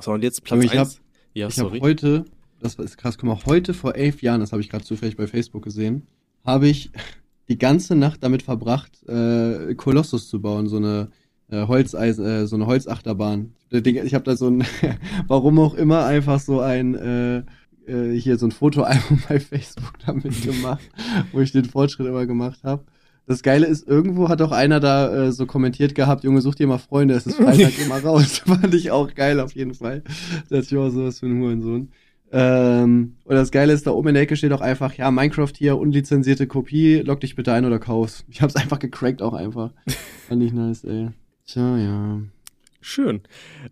Speaker 3: So, und jetzt Platz
Speaker 2: Aber ich hab-
Speaker 3: eins. Ja,
Speaker 2: ich
Speaker 3: sorry.
Speaker 2: habe heute, das ist krass, guck mal, heute vor elf Jahren, das habe ich gerade zufällig bei Facebook gesehen, habe ich die ganze Nacht damit verbracht, äh, Kolossus zu bauen, so eine äh, Holzeis, äh, so eine Holzachterbahn. Ich habe da so ein, warum auch immer, einfach so ein äh, äh, hier so ein Fotoalbum bei Facebook damit gemacht, wo ich den Fortschritt immer gemacht habe. Das Geile ist, irgendwo hat auch einer da äh, so kommentiert gehabt, Junge, such dir mal Freunde, es ist Freitag immer raus. Fand ich auch geil auf jeden Fall. Das ist auch sowas für ein Hurensohn. Ähm, und das Geile ist, da oben in der Ecke steht auch einfach, ja, Minecraft hier, unlizenzierte Kopie, log dich bitte ein oder kauf's. Ich hab's einfach gecrackt auch einfach. Fand ich nice, ey. Tja, ja.
Speaker 3: Schön.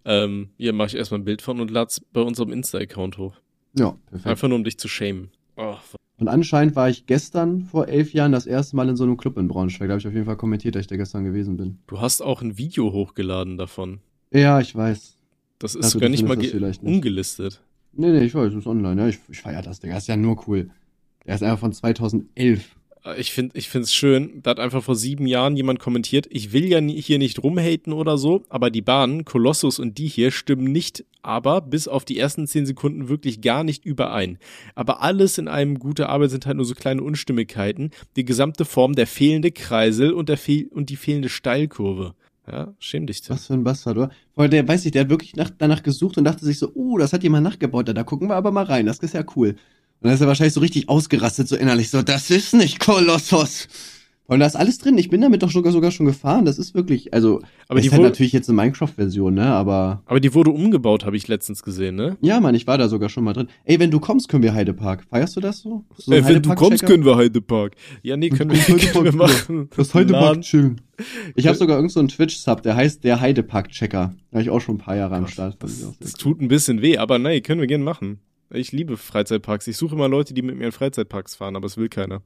Speaker 3: Ähm, hier mache ich erstmal ein Bild von und lad's bei unserem Insta-Account hoch.
Speaker 2: Ja, perfekt.
Speaker 3: Einfach nur, um dich zu shamen. Oh,
Speaker 2: Und anscheinend war ich gestern vor elf Jahren das erste Mal in so einem Club in Braunschweig. Da habe ich auf jeden Fall kommentiert, dass ich da gestern gewesen bin.
Speaker 3: du hast auch ein Video hochgeladen davon.
Speaker 2: Ja, ich weiß.
Speaker 3: Das ist
Speaker 2: Also,
Speaker 3: sogar
Speaker 2: du
Speaker 3: nicht mal
Speaker 2: nicht.
Speaker 3: ungelistet.
Speaker 2: Nee, nee, ich weiß, es ist online. Ja, ich, ich feier das, Digga. Das ist ja nur cool. Der ist einfach von 2011.
Speaker 3: Äh, Ich finde ich find's schön, da hat einfach vor sieben Jahren jemand kommentiert, ich will ja hier nicht rumhaten oder so, aber die Bahnen, Kolossus und die hier stimmen nicht, aber bis auf die ersten zehn Sekunden wirklich gar nicht überein. Aber alles in einem gute Arbeit sind halt nur so kleine Unstimmigkeiten, die gesamte Form, der fehlende Kreisel und, der fehl und die fehlende Steilkurve. Ja, schäm dich. Tim.
Speaker 2: Was für ein Bastard, oder? Weil der, weiß ich, der hat wirklich nach, danach gesucht und dachte sich so, oh, das hat jemand nachgebaut, da gucken wir aber mal rein, das ist ja cool. Und dann ist er wahrscheinlich so richtig ausgerastet, so innerlich, so, das ist nicht Kolossos. Und da ist alles drin, ich bin damit doch sogar, sogar schon gefahren, das ist wirklich, also,
Speaker 3: Aber
Speaker 2: ist
Speaker 3: die,
Speaker 2: halt
Speaker 3: wurde,
Speaker 2: natürlich jetzt eine Minecraft-Version, ne, aber,
Speaker 3: aber die wurde umgebaut, habe ich letztens gesehen, ne?
Speaker 2: ja, Mann, ich war da sogar schon mal drin. Ey, wenn du kommst, können wir Heidepark. Feierst du das so? so
Speaker 3: Äh, wenn du kommst, können wir Heidepark. Ja, nee, können wir, können wir machen.
Speaker 2: Das Heidepark chillen. Ich habe sogar irgend so einen Twitch-Sub, der heißt der Heidepark-Checker. Da war ich auch schon ein paar Jahre am Start.
Speaker 3: Das, das
Speaker 2: cool.
Speaker 3: tut ein bisschen weh, aber nein, können wir gerne machen. Ich liebe Freizeitparks. Ich suche immer Leute, die mit mir in Freizeitparks fahren, aber es will keiner.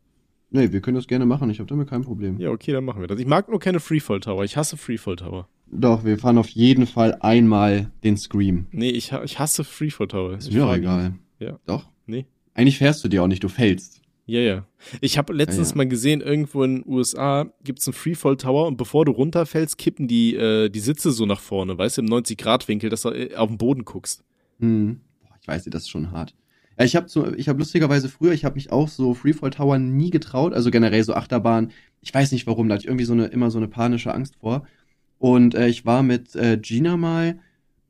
Speaker 2: Nee, wir können das gerne machen. Ich habe damit kein Problem.
Speaker 3: Ja, okay, dann machen wir das. Ich mag nur keine Freefall Tower. Ich hasse Freefall Tower.
Speaker 2: Doch, wir fahren auf jeden Fall einmal den Scream.
Speaker 3: Nee, ich, ich hasse Freefall Tower.
Speaker 2: Ist mir auch egal.
Speaker 3: Ja.
Speaker 2: Doch.
Speaker 3: Nee.
Speaker 2: Eigentlich fährst du dir auch nicht, du fällst.
Speaker 3: Ja, ja. Ich habe letztens
Speaker 2: Ja, ja.
Speaker 3: mal gesehen, irgendwo in den USA gibt's einen Freefall Tower und bevor du runterfällst, kippen die, äh, die Sitze so nach vorne, weißt du, im 90-Grad-Winkel, dass du äh, auf den Boden guckst.
Speaker 2: Hm. Ich weiß, das ist schon hart. Ja, ich habe ich habe lustigerweise früher, ich habe mich auch so Freefall Tower nie getraut, also generell so Achterbahn. Ich weiß nicht warum, da hatte ich irgendwie so eine immer so eine panische Angst vor. Und äh, ich war mit äh, Gina mal,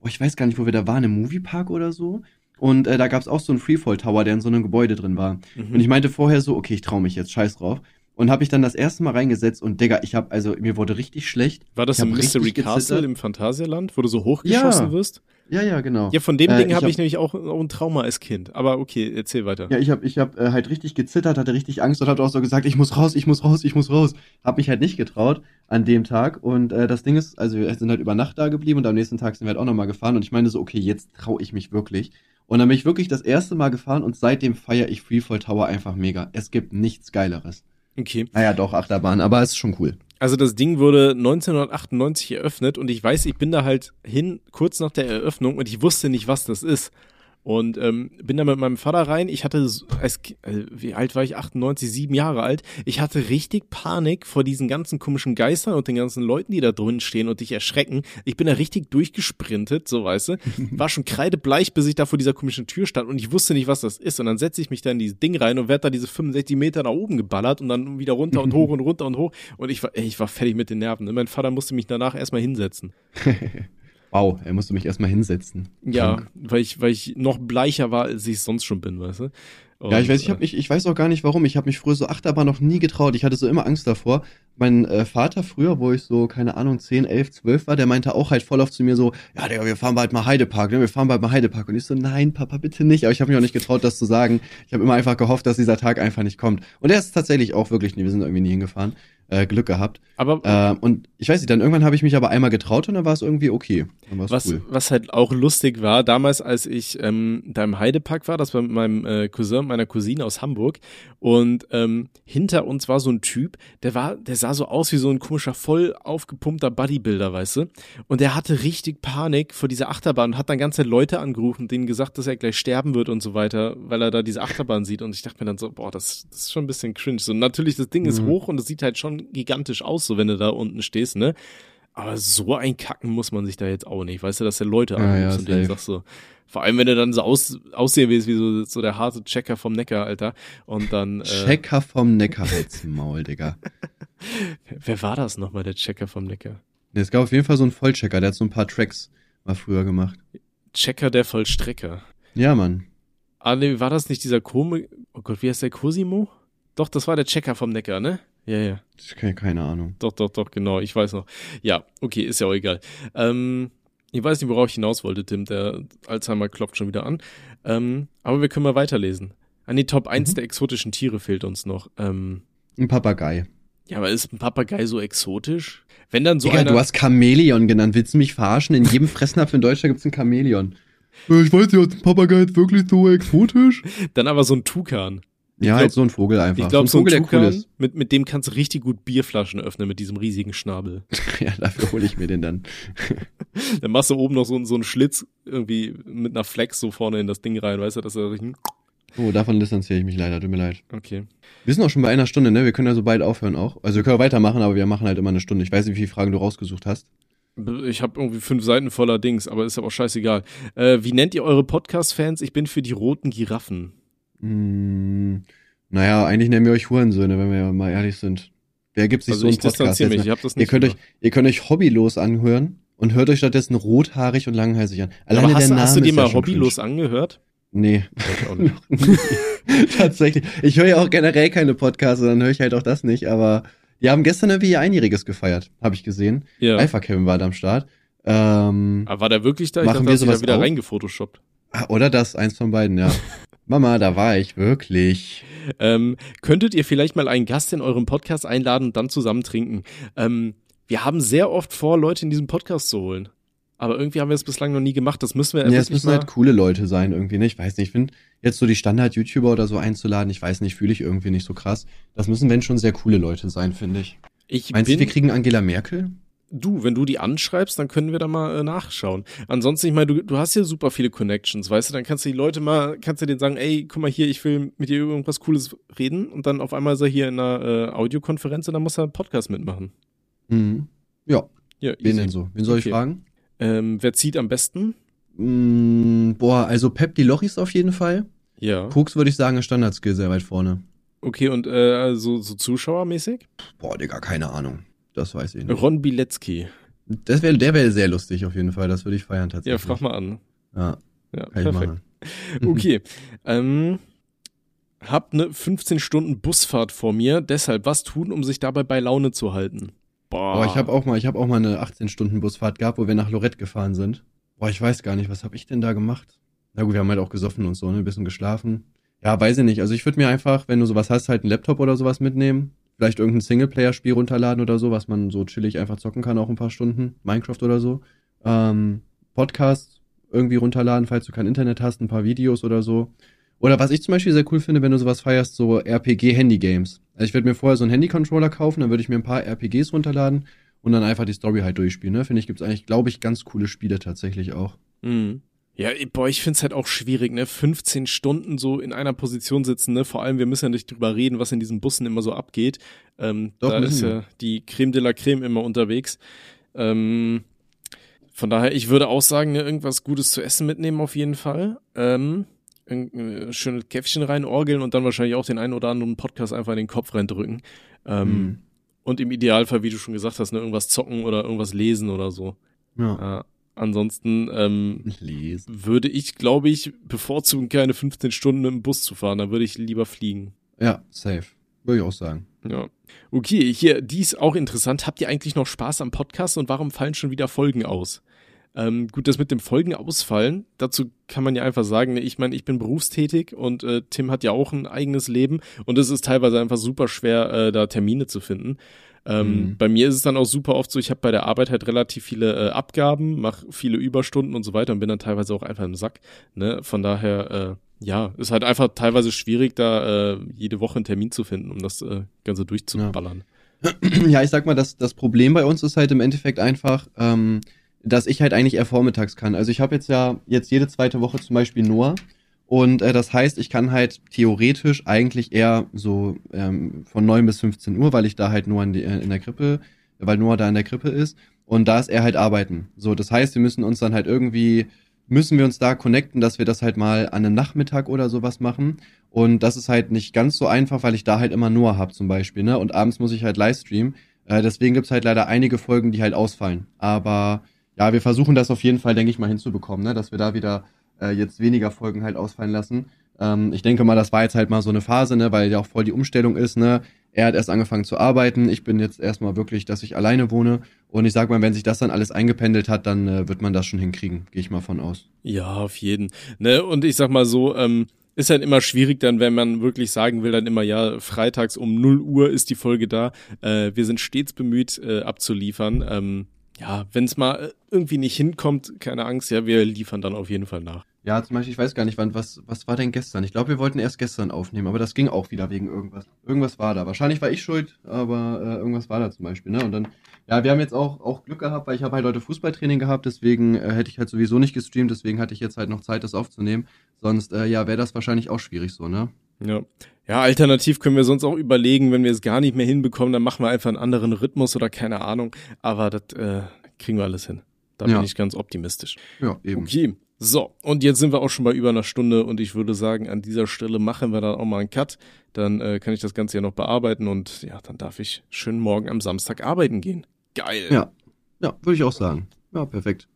Speaker 2: boah, ich weiß gar nicht, wo wir da waren, im Moviepark oder so. Und äh, da gab's auch so einen Freefall Tower, der in so einem Gebäude drin war.
Speaker 3: Mhm.
Speaker 2: Und ich meinte vorher so, okay, ich traue mich jetzt, scheiß drauf. und habe ich dann das erste Mal reingesetzt und Digga, ich habe also mir wurde richtig schlecht.
Speaker 3: War das im
Speaker 2: hab
Speaker 3: Mystery Castle im Phantasialand, wo du so hochgeschossen
Speaker 2: Ja.
Speaker 3: wirst?
Speaker 2: Ja, ja, genau.
Speaker 3: Ja, von dem
Speaker 2: Äh,
Speaker 3: Ding habe
Speaker 2: hab-
Speaker 3: ich nämlich auch, auch ein Trauma als Kind. Aber okay, erzähl weiter.
Speaker 2: Ja, ich habe ich hab, äh, halt richtig gezittert, hatte richtig Angst und habe auch so gesagt, ich muss raus, ich muss raus, ich muss raus. Hab mich halt nicht getraut an dem Tag und äh, das Ding ist, also wir sind halt über Nacht da geblieben und am nächsten Tag sind wir halt auch nochmal gefahren und ich meine so, okay, jetzt traue ich mich wirklich. Und dann bin ich wirklich das erste Mal gefahren und seitdem feiere ich Freefall Tower einfach mega. Es gibt nichts Geileres.
Speaker 3: Okay.
Speaker 2: Naja, doch, Achterbahn, aber es ist schon cool.
Speaker 3: Also das Ding wurde 1998 eröffnet und ich weiß, ich bin da halt hin kurz nach der Eröffnung und ich wusste nicht, was das ist. Und ähm, bin da mit meinem Vater rein. Ich hatte, als, äh, wie alt war ich? 98, sieben Jahre alt. Ich hatte richtig Panik vor diesen ganzen komischen Geistern und den ganzen Leuten, die da drin stehen und dich erschrecken. Ich bin da richtig durchgesprintet, so weißt du. War schon kreidebleich, bis ich da vor dieser komischen Tür stand und ich wusste nicht, was das ist. Und dann setze ich mich da in dieses Ding rein und werde da diese 65 Meter nach oben geballert und dann wieder runter und hoch und runter und hoch. Und ich war, ey, ich war fertig mit den Nerven. ne? Mein Vater musste mich danach erstmal hinsetzen.
Speaker 2: Wow, er musste mich erstmal hinsetzen.
Speaker 3: Ja,
Speaker 2: Krank.
Speaker 3: weil ich, weil ich noch bleicher war, als ich sonst schon bin, weißt du? Und,
Speaker 2: Ja, ich weiß, ich,
Speaker 3: äh,
Speaker 2: hab, ich, ich weiß auch gar nicht warum. Ich habe mich früher so Achterbahn noch nie getraut. Ich hatte so immer Angst davor. Mein äh, Vater früher, wo ich so, keine Ahnung, 10, 11, 12 war, der meinte auch halt voll oft zu mir so, ja, Digga, wir fahren bald mal Heidepark, ne? Wir fahren bald mal Heidepark. Und ich so, nein, Papa, bitte nicht. Aber ich habe mich auch nicht getraut, das zu sagen. Ich habe immer einfach gehofft, dass dieser Tag einfach nicht kommt. Und er ist tatsächlich auch wirklich nie. Wir sind irgendwie nie hingefahren. Äh, Glück gehabt.
Speaker 3: aber
Speaker 2: Ähm, und ich weiß nicht, dann irgendwann habe ich mich aber einmal getraut und dann war es irgendwie okay.
Speaker 3: Was,
Speaker 2: cool.
Speaker 3: was halt auch lustig war, damals, als ich ähm, da im Heidepark war, das war mit meinem äh, Cousin und meiner Cousine aus Hamburg. Und ähm, hinter uns war so ein Typ, der war, der sah so aus wie so ein komischer, voll aufgepumpter Bodybuilder, weißt du? Und der hatte richtig Panik vor dieser Achterbahn und hat dann ganze Leute angerufen, denen gesagt, dass er gleich sterben wird und so weiter, weil er da diese Achterbahn sieht. Und ich dachte mir dann so, boah, das, das ist schon ein bisschen cringe. So, natürlich, das Ding ist
Speaker 2: Mhm.
Speaker 3: hoch und es sieht halt schon gigantisch aus, so wenn du da unten stehst, ne? Aber so ein Kacken muss man sich da jetzt auch nicht. Weißt du, dass der Leute
Speaker 2: Ja, ja,
Speaker 3: und denen sagst so, vor allem wenn du dann so aus, aussehen willst wie so, so der harte Checker vom Neckar, Alter. Und dann, äh,
Speaker 2: Checker vom Neckar, halt's Maul, Digga.
Speaker 3: wer, wer war das nochmal, der Checker vom Neckar?
Speaker 2: Es gab auf jeden Fall so einen Vollchecker, der hat so ein paar Tracks mal früher gemacht.
Speaker 3: Checker der Vollstrecker.
Speaker 2: Ja, Mann.
Speaker 3: Ah, nee, war das nicht dieser Komi, oh Gott, wie heißt der Cosimo? Doch, das war der Checker vom Neckar, ne? Ja, ja.
Speaker 2: Ich keine, keine Ahnung.
Speaker 3: Doch, doch, doch, genau, ich weiß noch. Ja, okay, ist ja auch egal. Ähm, ich weiß nicht, worauf ich hinaus wollte, Tim. Der Alzheimer klopft schon wieder an. Ähm, aber wir können mal weiterlesen. An die Top 1
Speaker 2: Mhm.
Speaker 3: der exotischen Tiere fehlt uns noch. Ähm,
Speaker 2: Ein Papagei.
Speaker 3: ja, aber ist ein Papagei so exotisch? Wenn dann so
Speaker 2: Digga,
Speaker 3: einer.
Speaker 2: du hast Chamäleon genannt. Willst du mich verarschen? In jedem Fressnapf in Deutschland gibt's ein Chamäleon. Äh, Ich weiß nicht, ist ein Papagei jetzt wirklich so exotisch?
Speaker 3: dann aber so ein Tukan.
Speaker 2: Ja,
Speaker 3: glaub-
Speaker 2: halt so ein Vogel einfach.
Speaker 3: Ich glaube, so ein,
Speaker 2: Vogel, der
Speaker 3: Tukan,
Speaker 2: cool ist.
Speaker 3: mit, mit dem kannst du richtig gut Bierflaschen öffnen, mit diesem riesigen Schnabel.
Speaker 2: Ja, dafür hole ich mir den dann.
Speaker 3: Dann machst du oben noch so, so einen Schlitz irgendwie mit einer Flex so vorne in das Ding rein, weißt du, dass er richtig.
Speaker 2: Oh, davon distanziere ich mich leider, tut mir leid.
Speaker 3: Okay.
Speaker 2: Wir sind auch schon bei einer Stunde, ne? Wir können ja so bald aufhören auch. Also wir können weitermachen, aber wir machen halt immer eine Stunde. Ich weiß nicht, wie viele Fragen du rausgesucht hast.
Speaker 3: Ich habe irgendwie fünf Seiten voller Dings, aber ist aber auch scheißegal. Äh, wie nennt ihr eure Podcast-Fans? Ich bin für die roten Giraffen.
Speaker 2: Hm, naja, eigentlich nennen wir euch Hurensöhne, wenn wir mal ehrlich sind. Wer gibt sich
Speaker 3: Also
Speaker 2: so einen Podcast
Speaker 3: mich,
Speaker 2: ne? Ihr könnt, euch, ihr könnt euch hobbylos anhören und hört euch stattdessen rothaarig und langhalsig an.
Speaker 3: aber
Speaker 2: Alleine
Speaker 3: hast,
Speaker 2: der
Speaker 3: du-
Speaker 2: Name
Speaker 3: hast du dir
Speaker 2: ja
Speaker 3: mal
Speaker 2: schon
Speaker 3: hobbylos angehört?
Speaker 2: cringe. Nee.
Speaker 3: Ich.
Speaker 2: Tatsächlich. Ich höre ja auch generell keine Podcasts, dann höre ich halt auch das nicht, aber die haben gestern irgendwie ihr Einjähriges gefeiert, habe ich gesehen.
Speaker 3: Ja.
Speaker 2: Alpha Kevin war da am Start. Ähm,
Speaker 3: Aber war der wirklich da? Ich
Speaker 2: Machen
Speaker 3: dachte,
Speaker 2: wir sowas
Speaker 3: wieder
Speaker 2: auch?
Speaker 3: reingefotoshoppt.
Speaker 2: Oder das, eins von beiden, ja. Mama, da war ich, wirklich.
Speaker 3: Ähm, könntet ihr vielleicht mal einen Gast in eurem Podcast einladen und dann zusammen trinken? Ähm, wir haben sehr oft vor, Leute in diesen Podcast zu holen. Aber irgendwie haben wir es bislang noch nie gemacht. Das müssen wir
Speaker 2: Ja, es müssen halt coole Leute sein irgendwie, ne? Ich weiß nicht, ich finde jetzt so die Standard-YouTuber oder so einzuladen, ich weiß nicht, fühle ich irgendwie nicht so krass. Das müssen wenn schon sehr coole Leute sein, finde ich.
Speaker 3: ich
Speaker 2: Meinst du, wir kriegen Angela Merkel?
Speaker 3: Du, wenn du die anschreibst, dann können wir da mal äh, nachschauen. Ansonsten, ich meine, du, du hast ja super viele Connections, weißt du, dann kannst du die Leute mal, kannst du denen sagen, ey, guck mal hier, ich will mit dir über irgendwas Cooles reden und dann auf einmal ist er hier in einer äh, Audiokonferenz und dann muss er einen Podcast mitmachen.
Speaker 2: Mhm. Ja,
Speaker 3: Ja,
Speaker 2: wen denn so? Wen soll
Speaker 3: Okay.
Speaker 2: ich fragen?
Speaker 3: Ähm, wer zieht am besten?
Speaker 2: Mm, boah, also Pep die Lochis auf jeden Fall.
Speaker 3: Ja.
Speaker 2: Koks würde ich sagen, ist Standardskill sehr weit vorne.
Speaker 3: Okay, und äh, so, so zuschauermäßig?
Speaker 2: Boah, Digga, keine Ahnung. Das weiß ich nicht.
Speaker 3: Ron Bilecki.
Speaker 2: Das wär, der wäre sehr lustig auf jeden Fall. Das würde ich feiern
Speaker 3: Ja,
Speaker 2: tatsächlich.
Speaker 3: frag mal an.
Speaker 2: Ja,
Speaker 3: Ja,
Speaker 2: kann ich
Speaker 3: perfekt.
Speaker 2: machen.
Speaker 3: Okay. ähm, hab eine 15 Stunden Busfahrt vor mir, deshalb was tun, um sich dabei bei Laune zu halten?
Speaker 2: Boah, Boah ich habe auch mal, ich habe auch mal eine 18 Stunden Busfahrt gehabt, wo wir nach Lorette gefahren sind. Boah, ich weiß gar nicht, was habe ich denn da gemacht? Na gut, wir haben halt auch gesoffen und so, ne, ein bisschen geschlafen. Ja, weiß ich nicht. Also ich würde mir einfach, wenn du sowas hast, halt einen Laptop oder sowas mitnehmen. Vielleicht irgendein Singleplayer-Spiel runterladen oder so, was man so chillig einfach zocken kann, auch ein paar Stunden. Minecraft oder so. Ähm, Podcast irgendwie runterladen, falls du kein Internet hast, ein paar Videos oder so. Oder was ich zum Beispiel sehr cool finde, wenn du sowas feierst, so RPG-Handy-Games. Also ich würde mir vorher so einen Handy-Controller kaufen, dann würde ich mir ein paar RPGs runterladen und dann einfach die Story halt durchspielen. Ne? Finde ich, gibt's eigentlich, glaube ich, ganz coole Spiele tatsächlich auch.
Speaker 3: Mhm. Ja, boah, ich find's halt auch schwierig, ne? 15 Stunden so in einer Position sitzen, ne? Vor allem, wir müssen ja nicht drüber reden, was in diesen Bussen immer so abgeht. Ähm, Doch, da ist ja die Creme de la Creme immer unterwegs. Ähm, von daher, ich würde auch sagen, ne, irgendwas Gutes zu essen mitnehmen auf jeden Fall. Ähm, ein schönes Käffchen reinorgeln und dann wahrscheinlich auch den einen oder anderen Podcast einfach in den Kopf reindrücken. Ähm, mhm. Und im Idealfall, wie du schon gesagt hast, ne, irgendwas zocken oder irgendwas lesen oder so. Ja. Äh, ansonsten ähm, lesen. würde ich, glaube ich, bevorzugen, keine 15 Stunden im Bus zu fahren. Da würde ich lieber fliegen.
Speaker 2: Ja, safe. Würde ich auch sagen.
Speaker 3: Ja. Okay, hier, dies auch interessant. Habt ihr eigentlich noch Spaß am Podcast und warum fallen schon wieder Folgen aus? Ähm, gut, das mit dem Folgen ausfallen, dazu kann man ja einfach sagen, ich meine, ich bin berufstätig und äh, Tim hat ja auch ein eigenes Leben und es ist teilweise einfach super schwer, äh, da Termine zu finden. Ähm, mhm. Bei mir ist es dann auch super oft so, ich habe bei der Arbeit halt relativ viele äh, Abgaben, mache viele Überstunden und so weiter und bin dann teilweise auch einfach im Sack. Ne? Von daher, äh, ja, ist halt einfach teilweise schwierig, da äh, jede Woche einen Termin zu finden, um das äh, Ganze durchzuballern.
Speaker 2: Ja. ja, ich sag mal, das, das Problem bei uns ist halt im Endeffekt einfach, ähm, dass ich halt eigentlich eher vormittags kann. Also ich habe jetzt ja jetzt jede zweite Woche zum Beispiel Noah. Und äh, das heißt, ich kann halt theoretisch eigentlich eher so ähm, von 9 bis 15 Uhr, weil ich da halt nur in, die, äh, in der Krippe, weil Noah da in der Krippe ist. Und da ist er halt arbeiten. So, das heißt, wir müssen uns dann halt irgendwie, müssen wir uns da connecten, dass wir das halt mal an einem Nachmittag oder sowas machen. Und das ist halt nicht ganz so einfach, weil ich da halt immer Noah habe zum Beispiel, ne? Und abends muss ich halt Livestreamen. Äh, deswegen gibt's halt leider einige Folgen, die halt ausfallen. Aber ja, wir versuchen das auf jeden Fall, denke ich mal, hinzubekommen, ne? dass wir da wieder äh, jetzt weniger Folgen halt ausfallen lassen. Ähm, ich denke mal, das war jetzt halt mal so eine Phase, ne, weil ja auch voll die Umstellung ist, ne. Er hat erst angefangen zu arbeiten, ich bin jetzt erstmal wirklich, dass ich alleine wohne. Und ich sag mal, wenn sich das dann alles eingependelt hat, dann äh, wird man das schon hinkriegen, gehe ich mal von aus.
Speaker 3: Ja, auf jeden. Ne, und ich sag mal so, ähm, ist halt immer schwierig dann, wenn man wirklich sagen will, dann immer, ja, freitags um 0 Uhr ist die Folge da. Äh, wir sind stets bemüht, äh, abzuliefern. Ähm, ja, wenn es mal äh, irgendwie nicht hinkommt, keine Angst, ja, wir liefern dann auf jeden Fall nach.
Speaker 2: Ja, zum Beispiel, ich weiß gar nicht, wann, was, was war denn gestern? Ich glaube, wir wollten erst gestern aufnehmen, aber das ging auch wieder wegen irgendwas. Irgendwas war da. Wahrscheinlich war ich schuld, aber äh, irgendwas war da zum Beispiel, ne? Und dann, ja, wir haben jetzt auch, auch Glück gehabt, weil ich habe halt heute Fußballtraining gehabt, deswegen äh, hätte ich halt sowieso nicht gestreamt, deswegen hatte ich jetzt halt noch Zeit, das aufzunehmen. Sonst, äh, ja, wäre das wahrscheinlich auch schwierig so, ne?
Speaker 3: Ja. Ja, alternativ können wir sonst auch überlegen, wenn wir es gar nicht mehr hinbekommen, dann machen wir einfach einen anderen Rhythmus oder keine Ahnung. Aber das, äh, kriegen wir alles hin. Da ja. bin ich ganz optimistisch.
Speaker 2: Ja, eben.
Speaker 3: Okay. So, und jetzt sind wir auch schon bei über einer Stunde und ich würde sagen, an dieser Stelle machen wir dann auch mal einen Cut. Dann äh, kann ich das Ganze ja noch bearbeiten und ja, dann darf ich schön morgen am Samstag arbeiten gehen. Geil.
Speaker 2: Ja, ja, würde ich auch sagen. Ja, perfekt.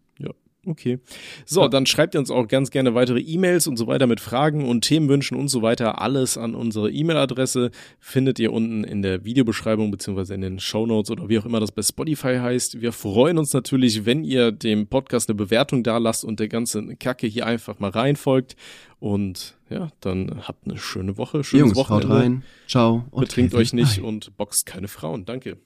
Speaker 3: Okay. So, dann schreibt ihr uns auch ganz gerne weitere E-Mails und so weiter mit Fragen und Themenwünschen und so weiter. Alles an unsere E-Mail-Adresse findet ihr unten in der Videobeschreibung beziehungsweise in den Show Notes oder wie auch immer das bei Spotify heißt. Wir freuen uns natürlich, wenn ihr dem Podcast eine Bewertung da lasst und der ganzen Kacke hier einfach mal reinfolgt. Und ja, dann habt eine schöne Woche, schönes
Speaker 2: Jungs,
Speaker 3: Wochenende.
Speaker 2: Haut rein. Ciao.
Speaker 3: Und Betrinkt euch nicht und boxt keine Frauen. Danke.